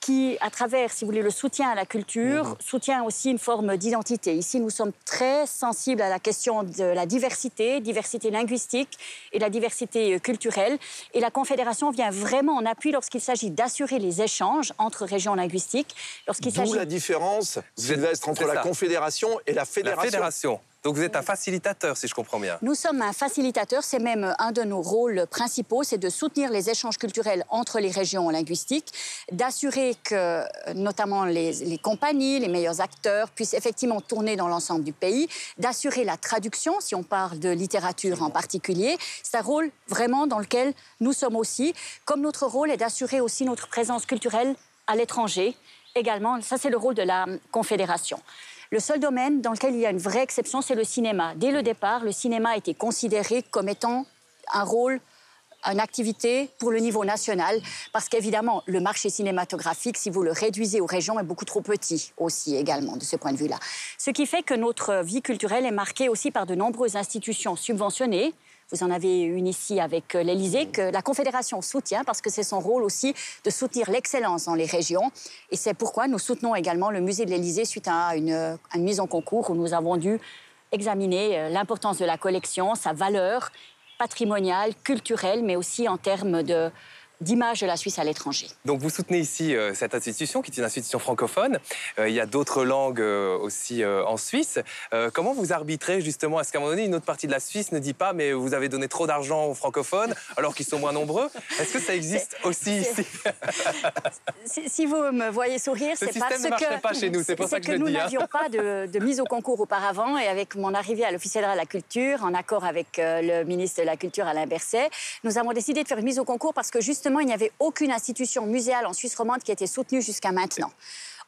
qui, à travers, si vous voulez, le soutien à la culture, mhm. soutient aussi une forme d'identité. Ici, nous sommes très sensibles à la question de la diversité, diversité linguistique et la diversité euh, culturelle. Et la Confédération vient vraiment en appui lorsqu'il s'agit d'assurer les échanges entre régions linguistiques. Lorsqu'il D'où la différence, Sylvestre, entre la Confédération et la Fédération. La Fédération. Donc vous êtes un facilitateur, si je comprends bien. Nous sommes un facilitateur, c'est même un de nos rôles principaux, c'est de soutenir les échanges culturels entre les régions linguistiques, d'assurer que notamment les, compagnies, les meilleurs acteurs puissent effectivement tourner dans l'ensemble du pays, d'assurer la traduction, si on parle de littérature en particulier. C'est un rôle vraiment dans lequel nous sommes aussi, comme notre rôle est d'assurer aussi notre présence culturelle à l'étranger également. Ça, c'est le rôle de la Confédération. Le seul domaine dans lequel il y a une vraie exception, c'est le cinéma. Dès le départ, le cinéma a été considéré comme étant un rôle une activité pour le niveau national, parce qu'évidemment, le marché cinématographique, si vous le réduisez aux régions, est beaucoup trop petit aussi également de ce point de vue-là. Ce qui fait que notre vie culturelle est marquée aussi par de nombreuses institutions subventionnées, vous en avez une ici avec euh, l'Elysée, que la Confédération soutient parce que c'est son rôle aussi de soutenir l'excellence dans les régions. Et c'est pourquoi nous soutenons également le musée de l'Elysée suite à une, une mise en concours où nous avons dû examiner euh, l'importance de la collection, sa valeur patrimoniale, culturelle, mais aussi en termes de, d'image de la Suisse à l'étranger. Donc vous soutenez ici euh, cette institution qui est une institution francophone. Euh, il y a d'autres langues euh, aussi en Suisse. comment vous arbitrez justement? Est-ce qu'à un moment donné, une autre partie de la Suisse ne dit pas mais vous avez donné trop d'argent aux francophones alors qu'ils sont moins nombreux? Est-ce que ça existe aussi ici? Si, vous me voyez sourire, c'est parce que, pas chez nous. C'est pour ça que, que, nous hein. n'avions pas de, mise au concours auparavant et avec mon arrivée à l'officiel de la culture, en accord avec le ministre de la Culture Alain Berset, nous avons décidé de faire une mise au concours parce que justement il n'y avait aucune institution muséale en Suisse romande qui était soutenue jusqu'à maintenant.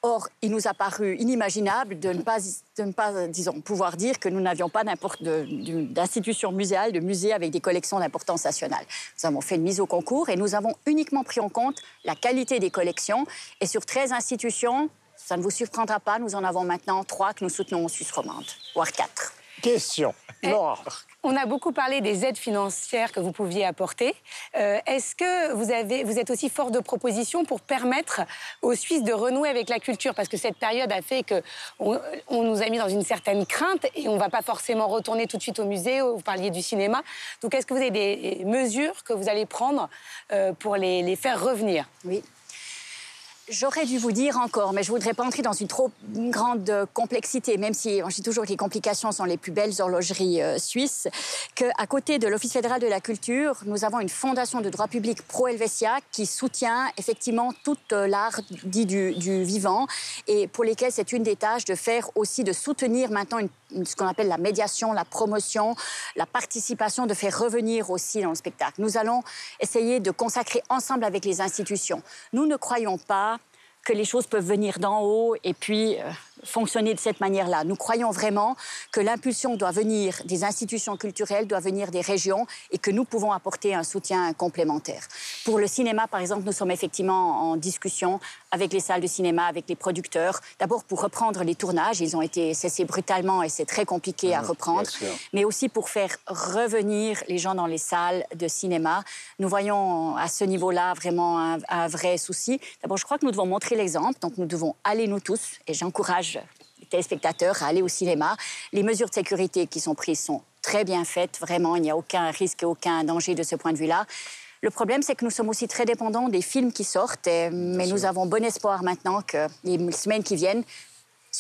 Or, il nous a paru inimaginable de ne pas, de ne pas disons, pouvoir dire que nous n'avions pas d'institution muséale, de musée avec des collections d'importance nationale. Nous avons fait une mise au concours et nous avons uniquement pris en compte la qualité des collections. Et sur 13 institutions, ça ne vous surprendra pas, nous en avons maintenant trois que nous soutenons en Suisse romande, voire quatre. Question. Eh, on a beaucoup parlé des aides financières que vous pouviez apporter. Euh, est-ce que vous, êtes aussi fort de propositions pour permettre aux Suisses de renouer avec la culture? Parce que cette période a fait qu'on on nous a mis dans une certaine crainte et on ne va pas forcément retourner tout de suite au musée. Vous parliez du cinéma. Donc est-ce que vous avez des mesures que vous allez prendre euh, pour les, les faire revenir? Oui. J'aurais dû vous dire encore, mais je ne voudrais pas entrer dans une trop grande complexité, même si je dis toujours que les complications sont les plus belles horlogeries euh, suisses, qu'à côté de l'Office fédéral de la culture, nous avons une fondation de droit public pro-Helvetia qui soutient effectivement tout euh, l'art dit du, vivant et pour lesquels c'est une des tâches de faire aussi, de soutenir maintenant ce qu'on appelle la médiation, la promotion, la participation, de faire revenir aussi dans le spectacle. Nous allons essayer de consacrer ensemble avec les institutions. Nous ne croyons pas que les choses peuvent venir d'en haut et puis euh, fonctionner de cette manière-là. Nous croyons vraiment que l'impulsion doit venir des institutions culturelles, doit venir des régions et que nous pouvons apporter un soutien complémentaire. Pour le cinéma, par exemple, nous sommes effectivement en discussion avec les salles de cinéma, avec les producteurs. D'abord pour reprendre les tournages, ils ont été cessés brutalement et c'est très compliqué à mmh, reprendre, mais aussi pour faire revenir les gens dans les salles de cinéma. Nous voyons à ce niveau-là vraiment un, un vrai souci. D'abord, je crois que nous devons montrer l'exemple, donc nous devons aller nous tous, et j'encourage les téléspectateurs à aller au cinéma. Les mesures de sécurité qui sont prises sont très bien faites, vraiment, il n'y a aucun risque et aucun danger de ce point de vue-là. Le problème, c'est que nous sommes aussi très dépendants des films qui sortent, mais nous avons bon espoir maintenant que les semaines qui viennent,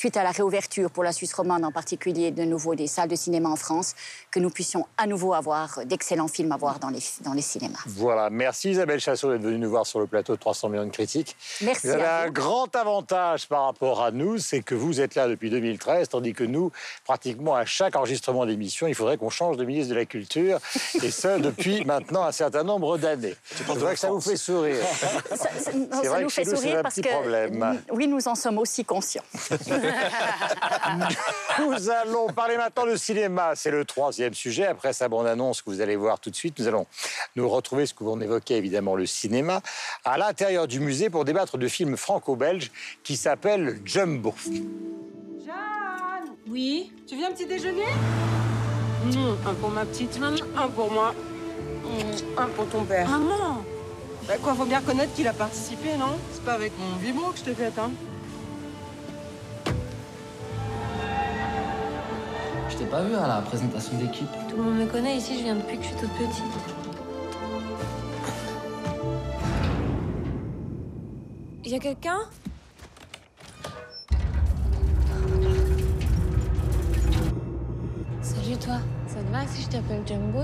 suite à la réouverture pour la Suisse romande en particulier, de nouveau des salles de cinéma en France, que nous puissions à nouveau avoir d'excellents films à voir dans les, dans les cinémas. Voilà, merci Isabelle Chassot d'être venue nous voir sur le plateau de 300 millions de critiques. Merci. Vous avez un grand avantage par rapport à nous, c'est que vous êtes là depuis 2013, tandis que nous, pratiquement à chaque enregistrement d'émission, il faudrait qu'on change de ministre de la Culture, et ça depuis maintenant un certain nombre d'années. C'est vrai que ça vous fait sourire. Ça, nous fait sourire parce que problème. oui, nous en sommes aussi conscients. nous allons parler maintenant de cinéma. C'est le troisième sujet. Après sa bande-annonce que vous allez voir tout de suite, nous allons nous retrouver, ce que vous évoquait évidemment, le cinéma, à l'intérieur du musée pour débattre de films franco-belges qui s'appellent Jumbo. Jeanne Oui? Tu viens petit déjeuner? Un pour ma petite maman, un pour moi. Un pour ton père. Maman Bah quoi, faut bien reconnaître qu'il a participé, non? C'est pas avec mon vibro que je te fais, hein t'ai pas vu à la présentation d'équipe. Tout le monde me connaît ici, je viens depuis que je suis toute petite. Y a quelqu'un? Salut toi, ça te va si je t'appelle Jumbo?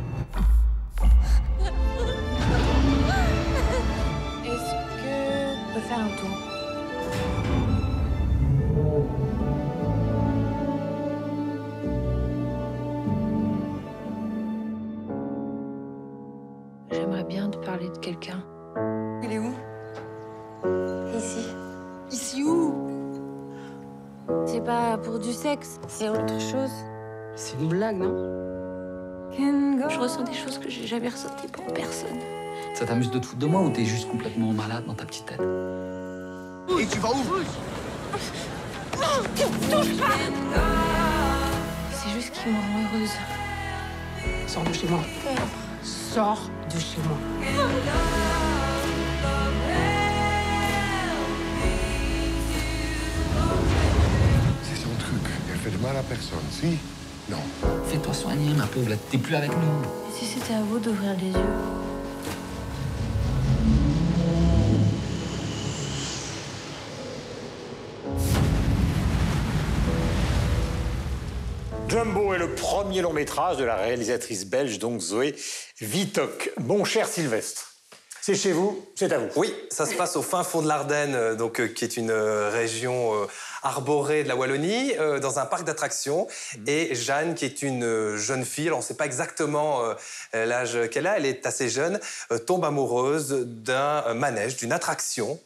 Est-ce que on peut faire un tour? Parler de quelqu'un. Il est où? Ici. Ici où? C'est pas pour du sexe, c'est autre chose. C'est une blague, non? Je ressens des choses que j'ai jamais ressenties pour personne. Ça t'amuse de te foutre de moi ou t'es juste complètement malade dans ta petite tête? Et tu vas où? C'est juste qu'il me rend heureuse. Sors de chez moi. Sors de chez moi. C'est son truc. Elle fait de mal à personne, si? Non. Fais-toi soigner, ma pauvre, t'es plus avec nous. Et si c'était à vous d'ouvrir les yeux? Jumbo est le premier long métrage de la réalisatrice belge, donc Zoé Vitoc. Mon cher Sylvestre, c'est chez vous, c'est à vous. Oui, ça se passe au fin fond de l'Ardenne, euh, donc euh, qui est une euh, région arborée de la Wallonie, dans un parc d'attractions. Mhm. Et Jeanne, qui est une jeune fille, on ne sait pas exactement l'âge qu'elle a, elle est assez jeune, tombe amoureuse d'un manège, d'une attraction.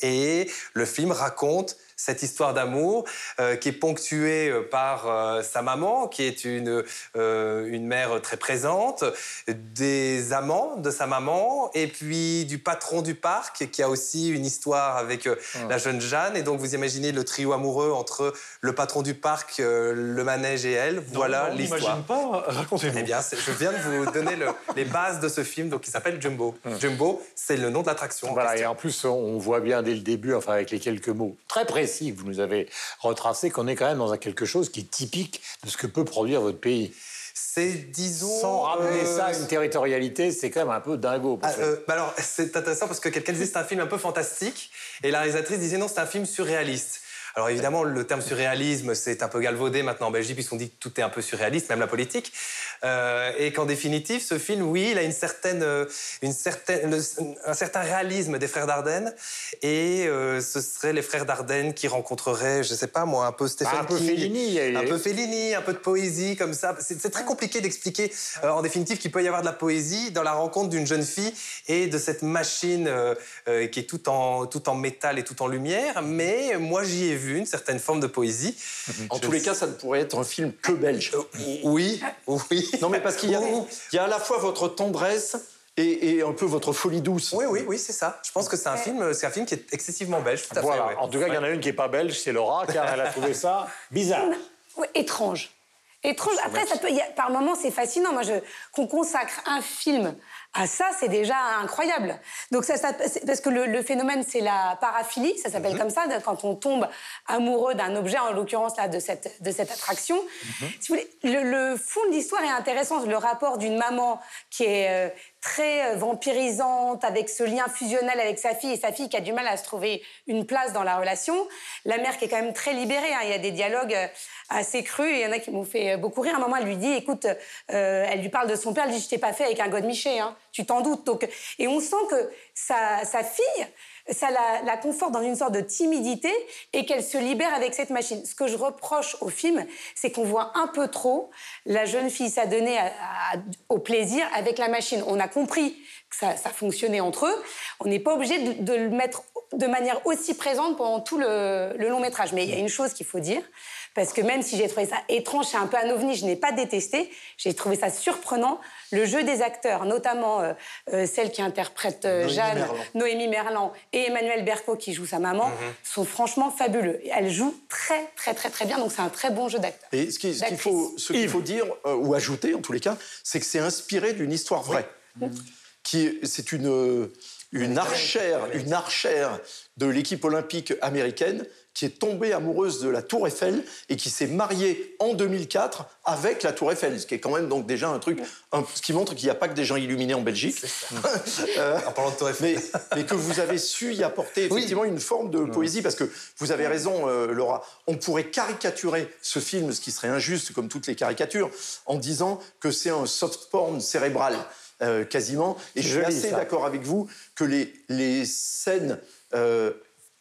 et le film raconte cette histoire d'amour euh, qui est ponctuée euh, par euh, sa maman, qui est une, une mère très présente, des amants de sa maman, et puis du patron du parc, qui a aussi une histoire avec ah. la jeune Jeanne. Et donc, vous imaginez le trio amoureux entre le patron du parc, le manège et elle. Voilà l'histoire. pas, racontez-nous. Eh bien, je viens de vous donner les bases de ce film, donc il s'appelle Jumbo. Hum. Jumbo, c'est le nom de l'attraction. Voilà, et en plus, on voit bien dès le début, enfin avec les quelques mots très précis, que vous nous avez retracé qu'on est quand même dans quelque chose qui est typique de ce que peut produire votre pays. C'est, disons... Sans ramener euh, ça à une territorialité, c'est quand même un peu dingo. Ah, euh, bah alors, c'est intéressant parce que quelqu'un disait c'est un film un peu fantastique et la réalisatrice disait non, c'est un film surréaliste. Alors évidemment, le terme surréalisme, c'est un peu galvaudé maintenant en Belgique puisqu'on dit que tout est un peu surréaliste, même la politique. Euh, et qu'en définitive, ce film, oui, il a une certaine, euh, une certaine, le- un certain réalisme des frères Dardenne. Et euh, ce seraient les frères Dardenne qui rencontreraient, je sais pas moi, un peu Stephen Ah, un peu Fellini, un peu Fellini, un peu de poésie comme ça. C'est très compliqué d'expliquer euh, en définitive qu'il peut y avoir de la poésie dans la rencontre d'une jeune fille et de cette machine qui est tout en, tout en métal et tout en lumière. Mais moi, j'y ai vu une certaine forme de poésie. En tous les cas, ça ne pourrait être un film que belge. Oui, oui. Non, mais parce qu'il y, a- il y a à la fois votre tendresse et, et un peu votre folie douce. Oui, oui, oui, c'est ça. Je pense que c'est un film, c'est un film qui est excessivement belge. Tout à Voilà. fait, ouais. En tout cas, il y en a une qui est pas belge, c'est Laura, car elle a trouvé ça bizarre. Ouais, étrange. Étrange. Après, ça peut, il y a- par moments, c'est fascinant. Moi, qu'on consacre un film à ça, c'est déjà incroyable. Donc, ça, ça- parce que le, le phénomène, c'est la paraphilie, ça s'appelle comme ça, quand on tombe amoureux d'un objet, en l'occurrence là, de cette, de cette attraction. Si vous voulez, le, le fond de l'histoire est intéressant. Le rapport d'une maman qui est euh, très euh, vampirisante, avec ce lien fusionnel avec sa fille, et sa fille qui a du mal à se trouver une place dans la relation. La mère qui est quand même très libérée. hein. Il y a des dialogues euh, assez crus. Il y en a qui m'ont fait euh, beaucoup rire. À un moment, elle lui dit, écoute, elle lui parle de son père. Elle dit, je t'ai pas fait avec un godemiché. Hein. Tu t'en doutes. Donc, et on sent que sa, sa fille ça la, conforte dans une sorte de timidité et qu'elle se libère avec cette machine. Ce que je reproche au film, c'est qu'on voit un peu trop la jeune fille s'adonner au plaisir avec la machine. On a compris que ça, fonctionnait entre eux. On n'est pas obligé de, le mettre de manière aussi présente pendant tout le long métrage. Mais il y a une chose qu'il faut dire, parce que même si j'ai trouvé ça étrange, c'est un peu un ovni, je n'ai pas détesté, j'ai trouvé ça surprenant. Le jeu des acteurs, notamment euh, euh, celle qui interprète euh, Noémie Jeanne, Merlan. Noémie Merlan et Emmanuel Berco qui joue sa maman, sont franchement fabuleux. Elle joue très, très, très, très bien, donc c'est un très bon jeu d'acteur. Et ce qui- ce qu'il faut, ce qu'il faut dire, euh, ou ajouter en tous les cas, c'est que c'est inspiré d'une histoire vraie. Qui, c'est une, une archère, une archère de l'équipe olympique américaine qui est tombée amoureuse de la Tour Eiffel et qui s'est mariée en 2004 avec la Tour Eiffel, ce qui est quand même donc déjà un truc, un- ce qui montre qu'il n'y a pas que des gens illuminés en Belgique. Euh, En parlant de Tour Eiffel. mais, mais que vous avez su y apporter effectivement une forme de poésie, parce que vous avez raison, euh, Laura. On pourrait caricaturer ce film, ce qui serait injuste, comme toutes les caricatures, en disant que c'est un soft porn cérébral, euh, quasiment. Et je suis assez d'accord avec vous que les, les scènes euh,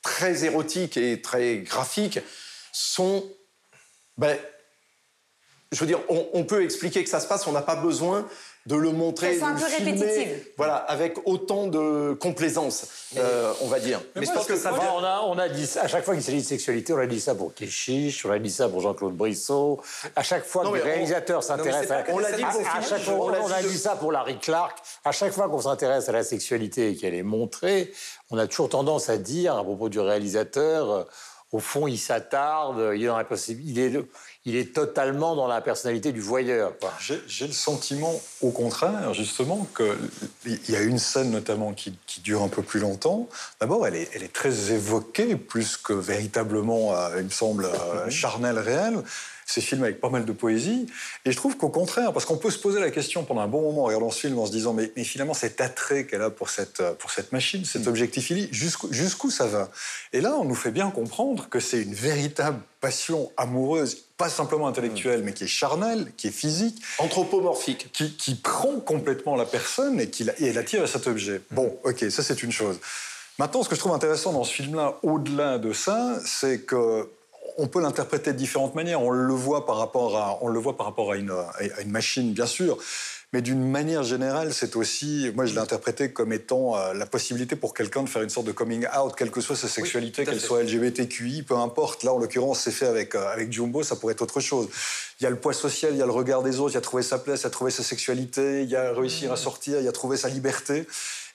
très érotiques et très graphiques sont. ben, je veux dire, on, on peut expliquer que ça se passe, on n'a pas besoin de le montrer, de un le peu voilà, avec autant de complaisance, euh, on va dire. Mais je pense que ça va. On a, on a dit ça- à chaque fois qu'il s'agit de sexualité, on a dit ça pour Keshish, on a dit ça pour Jean-Claude Brissot. À chaque fois Non, que les on- réalisateurs s'intéressent à, c'est On l'a dit pour à chaque fois, on a dit de- ça pour Larry Clark. À chaque fois qu'on s'intéresse à la sexualité et qu'elle est montrée, on a toujours tendance à dire à propos du réalisateur. euh, Au fond, il s'attarde, il est, dans la possi- il, est, il est totalement dans la personnalité du voyeur. quoi. J'ai j'ai le sentiment, au contraire, justement, qu'il y a une scène notamment qui, qui dure un peu plus longtemps. D'abord, elle est, elle est très évoquée, plus que véritablement, euh, il me semble, euh, charnelle, réelle. C'est filmé avec pas mal de poésie. Et je trouve qu'au contraire, parce qu'on peut se poser la question pendant un bon moment en regardant ce film en se disant, mais, mais finalement, cet attrait qu'elle a pour cette, pour cette machine, cet objectifili, jusqu'où jusqu'où ça va? Et là, on nous fait bien comprendre que c'est une véritable passion amoureuse, pas simplement intellectuelle, mais qui est charnelle, qui est physique. Anthropomorphique. Qui, qui prend complètement la personne et qui la, et l'attire à cet objet. Bon, ok, ça c'est une chose. Maintenant, ce que je trouve intéressant dans ce film-là, au-delà de ça, c'est que on peut l'interpréter de différentes manières. On le voit par rapport à, on le voit par rapport à une, à une machine, bien sûr. Mais d'une manière générale, c'est aussi, moi je l'ai interprété comme étant euh, la possibilité pour quelqu'un de faire une sorte de coming out, quelle que soit sa sexualité, qu'elle soit LGBTQI, peu importe. Là, en l'occurrence, c'est fait avec, euh, avec Jumbo, ça pourrait être autre chose. Il y a le poids social, il y a le regard des autres, il y a trouvé sa place, il y a trouvé sa sexualité, il y a réussir à sortir, il y a trouvé sa liberté.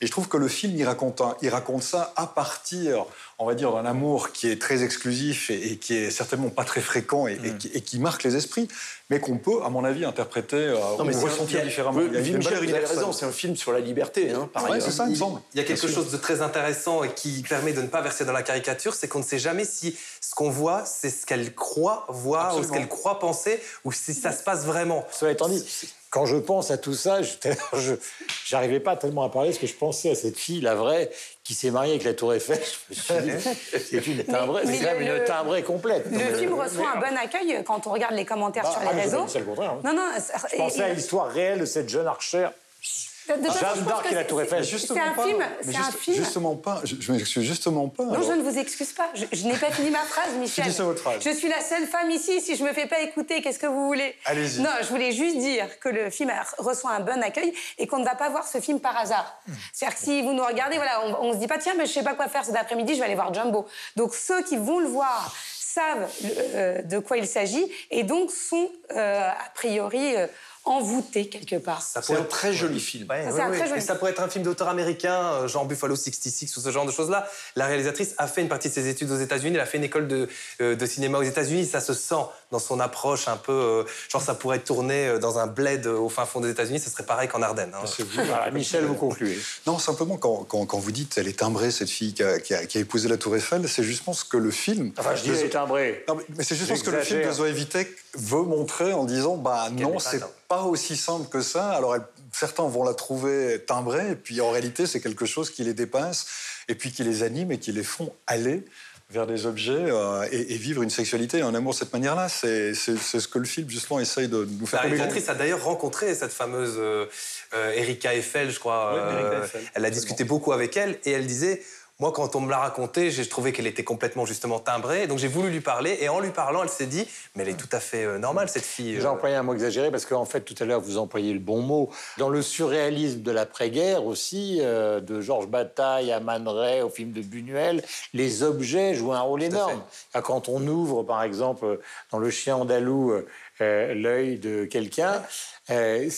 Et je trouve que le film, il raconte, un- il raconte ça à partir, on va dire, d'un amour qui est très exclusif et, et qui est certainement pas très fréquent et, et qui, et qui marque les esprits, mais qu'on peut, à mon avis, interpréter euh, Non, mais ou c'est un- ressentir il y a- différemment. il y a Michel, raison, c'est un film sur la liberté, hein, par Ouais, ailleurs. c'est ça, il me semble. Il y a quelque chose de très intéressant et qui permet de ne pas verser dans la caricature, c'est qu'on ne sait jamais si ce qu'on voit, c'est ce qu'elle croit voir ou ce qu'elle croit penser, ou si ça se passe vraiment. Cela étant dit, quand je pense à tout ça, je n'arrivais pas tellement à parler parce que je pensais à cette fille, la vraie, qui s'est mariée avec la Tour Eiffel. Je me suis dit, c'est une timbrée, c'est quand même le- une timbrée complète. Le film euh, reçoit un bon accueil quand on regarde les commentaires Bah, sur ah, les réseaux. C'est le contraire. hein. Non, non. Je pensais à l'histoire réelle de cette jeune archère. De toute façon, je Jeanne d'Arc et la c'est- Tour Eiffel. c'est- un pas. film. Mais C'est juste- un film. Justement pas. Je, je m'excuse justement pas. Non, alors. je ne vous excuse pas. Je, je n'ai pas fini ma phrase, Michel. Finissez votre phrase. Je suis la seule femme ici. Si je me fais pas écouter, qu'est-ce que vous voulez? Allez-y. Non, je voulais juste dire que le film a- reçoit un bon accueil et qu'on ne va pas voir ce film par hasard. Hmm. C'est-à-dire que si vous nous regardez, voilà, on, on se dit pas tiens, mais je sais pas quoi faire cet après-midi, je vais aller voir Jumbo. Donc ceux qui vont le voir savent euh, de quoi il s'agit et donc sont euh, a priori euh, envoûtés quelque part. Ça C'est un très joli film. Ouais, Ça, oui, c'est un oui. très joli Et ça pourrait être un film d'auteur américain, euh, genre Buffalo 66 ou ce genre de choses-là. La réalisatrice a fait une partie de ses études aux États-Unis, elle a fait une école de, euh, de cinéma aux États-Unis. Ça se sent dans son approche un peu. euh, genre, ça pourrait tourner dans un bled au fin fond des États-Unis, ce serait pareil qu'en Ardennes. hein. C'est vous. Voilà, Michel, vous concluez. Non, simplement, quand, quand, quand vous dites elle est timbrée, cette fille qui a, qui a- qui a épousé la Tour Eiffel, c'est justement ce que le film. Enfin, je dis, elle est timbrée. Non, mais, mais c'est justement ce que le film de. Zoé Vitek veut montrer en disant bah non, c'est timbrée. Pas aussi simple que ça. Alors elle- certains vont la trouver timbrée, et puis en réalité, c'est quelque chose qui les dépasse, et puis qui les anime et qui les font aller vers des objets euh, et, et vivre une sexualité et un amour de cette manière-là. C'est ce que le film, justement, essaye de nous La faire comprendre. réalisatrice a d'ailleurs rencontré cette fameuse euh, euh, Erika Eiffel, je crois. Oui, Erika euh, elle a discuté beaucoup avec elle et elle disait. Moi, quand on me l'a raconté, j'ai trouvé qu'elle était complètement justement timbrée. Donc j'ai voulu lui parler et en lui parlant, elle s'est dit, mais elle est tout à fait euh, normale cette fille. J'ai employé un mot exagéré parce qu'en fait, tout à l'heure, vous employez le bon mot. Dans le surréalisme de l'après-guerre aussi, euh, de Georges Bataille à Man Ray, au film de Buñuel, les objets jouent un rôle énorme. Ah, Quand on ouvre, par exemple, dans Le chien andalou, euh, euh, l'œil de quelqu'un, euh,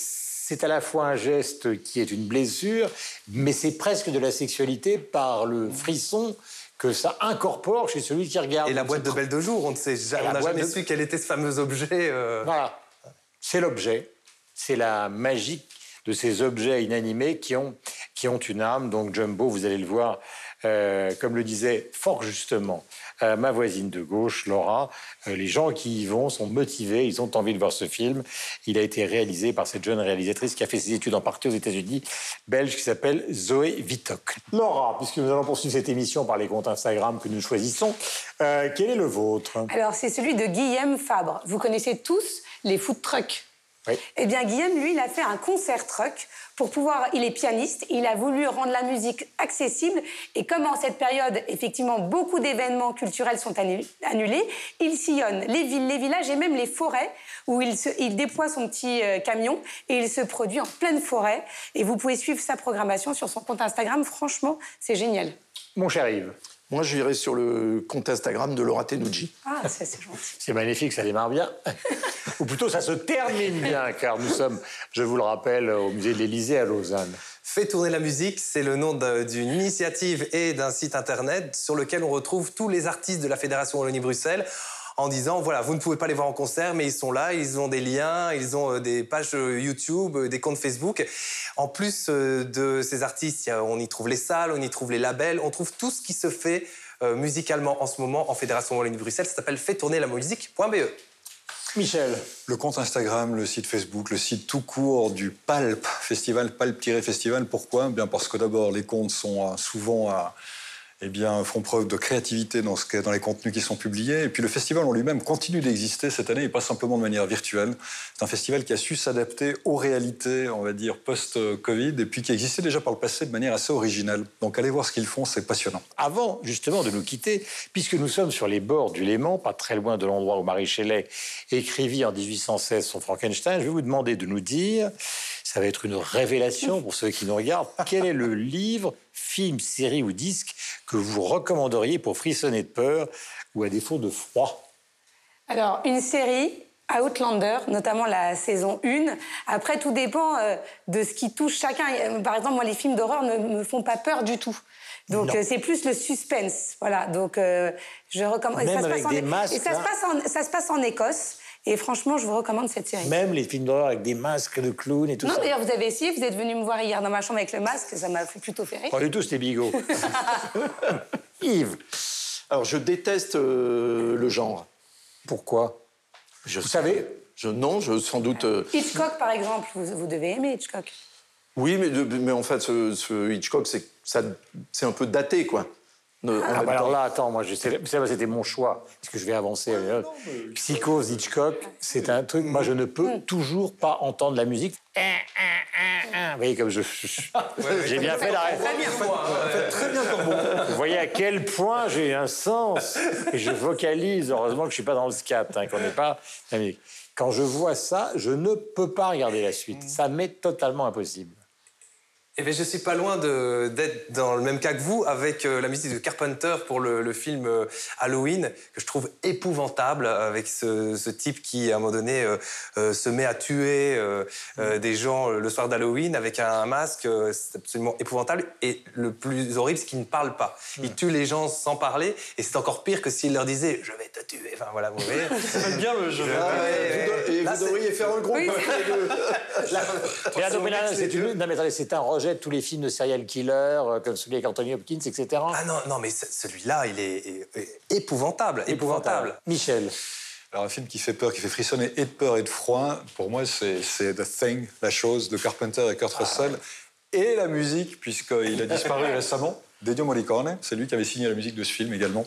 c'est à la fois un geste qui est une blessure, mais c'est presque de la sexualité par le frisson que ça incorpore chez celui qui regarde. Et la boîte de Belle de Jour, on n'a jamais de- su quel était ce fameux objet. euh. Voilà. C'est l'objet. C'est la magie de ces objets inanimés qui ont, qui ont une âme. Donc Jumbo, vous allez le voir, euh, comme le disait fort justement ma voisine de gauche, Laura, euh, les gens qui y vont sont motivés, ils ont envie de voir ce film. Il a été réalisé par cette jeune réalisatrice qui a fait ses études en partie aux États-Unis, belge, qui s'appelle Zoé Vitok. Laura, puisque nous allons poursuivre cette émission par les comptes Instagram que nous choisissons, euh, quel est le vôtre? Alors, c'est celui de Guillaume Fabre. Vous connaissez tous les food trucks. Oui. Eh bien, Guillaume, lui, il a fait un concert truck pour pouvoir. Il est pianiste, il a voulu rendre la musique accessible. Et comme en cette période, effectivement, beaucoup d'événements culturels sont annu- annulés, il sillonne les villes, les villages et même les forêts où il, se- il déploie son petit euh, camion et il se produit en pleine forêt. Et vous pouvez suivre sa programmation sur son compte Instagram. Franchement, c'est génial. Mon cher Yves. Moi, j'irai sur le compte Instagram de Laura Tenucci. Ah, c'est gentil. C'est magnifique, ça démarre bien. Ou plutôt, ça se termine bien, car nous sommes, je vous le rappelle, au musée de l'Élysée à Lausanne. Fait tourner la musique, c'est le nom d'une initiative et d'un site internet sur lequel on retrouve tous les artistes de la Fédération Wallonie-Bruxelles en disant voilà, vous ne pouvez pas les voir en concert, mais ils sont là, ils ont des liens, ils ont euh, des pages euh, YouTube, euh, des comptes Facebook. En plus de ces artistes, on y trouve les salles, on y trouve les labels, on trouve tout ce qui se fait musicalement en ce moment en Fédération Wallonie-Bruxelles. Ça s'appelle fait tourner la musique.be. Michel. Le compte Instagram, le site Facebook, le site tout court du PALP, festival, PALP-festival. Pourquoi? Bien parce que d'abord, les comptes sont souvent à, eh bien, font preuve de créativité dans, les contenus qui sont publiés. Et puis le festival en lui-même continue d'exister cette année et pas simplement de manière virtuelle. C'est un festival qui a su s'adapter aux réalités, on va dire, post-Covid, et puis qui existait déjà par le passé de manière assez originale. Donc allez voir ce qu'ils font, c'est passionnant. Avant justement de nous quitter, puisque nous sommes sur les bords du Léman, pas très loin de l'endroit où Marie Shelley écrivit en 1816 son Frankenstein, je vais vous demander de nous dire, ça va être une révélation pour ceux qui nous regardent, quel est le livre, film, série ou disque que vous recommanderiez pour frissonner de peur ou à défaut de froid? Alors, une série, Outlander, notamment la saison 1. Après, tout dépend euh, de ce qui touche chacun. Par exemple, moi, les films d'horreur ne me font pas peur du tout. Donc, euh, c'est plus le suspense. Voilà. Donc, euh, je recommande. Même ça se avec en- des masques, Et ça, là se passe en, ça se passe en Écosse. Et franchement, je vous recommande cette série. Même les films d'horreur avec des masques de clowns et tout non, ça. d'ailleurs, vous avez essayé, vous êtes venu me voir hier dans ma chambre avec le masque, ça m'a fait plutôt fait rire. Pas du tout, c'était bigot. Yves. Alors, je déteste euh, le genre. Pourquoi? Je Vous savez? Je, Non, je, sans doute. euh, Hitchcock, par exemple, vous, vous devez aimer Hitchcock. oui, mais, en fait, ce, ce Hitchcock, c'est ça- c'est un peu daté, quoi. Ne- Ah, bah alors temps. là, attends, moi, c'était mon choix. Parce que je vais avancer. euh, Psychose, Hitchcock, c'est un truc. Moi, je ne peux toujours pas entendre la musique. Hein, Vous voyez, comme je. J'ai bien fait la Très bien pour Vous voyez à quel point j'ai un sens et je vocalise. Heureusement que je suis pas dans le scat, hein, qu'on n'est pas la musique. Quand je vois ça, je ne peux pas regarder la suite. Ça m'est totalement impossible. Eh bien, je suis pas loin d'être dans le même cas que vous avec euh, la musique de Carpenter pour le, le film euh, Halloween, que je trouve épouvantable, avec ce, ce type qui, à un moment donné, euh, euh, se met à tuer euh, euh, des gens le soir d'Halloween avec un masque. euh, c'est absolument épouvantable. Et le plus horrible, c'est qu'il ne parle pas. Il tue les gens sans parler, et c'est encore pire que s'il leur disait « je vais te tuer ». Enfin, voilà, vous voyez. J'aime bien le jeu. Ah, et vous, et c'est- devriez faire un groupe. Oui, là, c'est une- non, mais attendez, c'est un tous les films de serial killers, euh, comme celui avec Anthony Hopkins, etc. Ah non, non, mais ce- celui-là, il est, est- est épouvantable, épouvantable. Michel. Alors, un film qui fait peur, qui fait frissonner et de peur et de froid, pour moi, c'est The Thing, la chose de Carpenter et Kurt Russell. Et la musique, puisqu'il a disparu récemment, d'Ennio Morricone. C'est lui qui avait signé la musique de ce film également.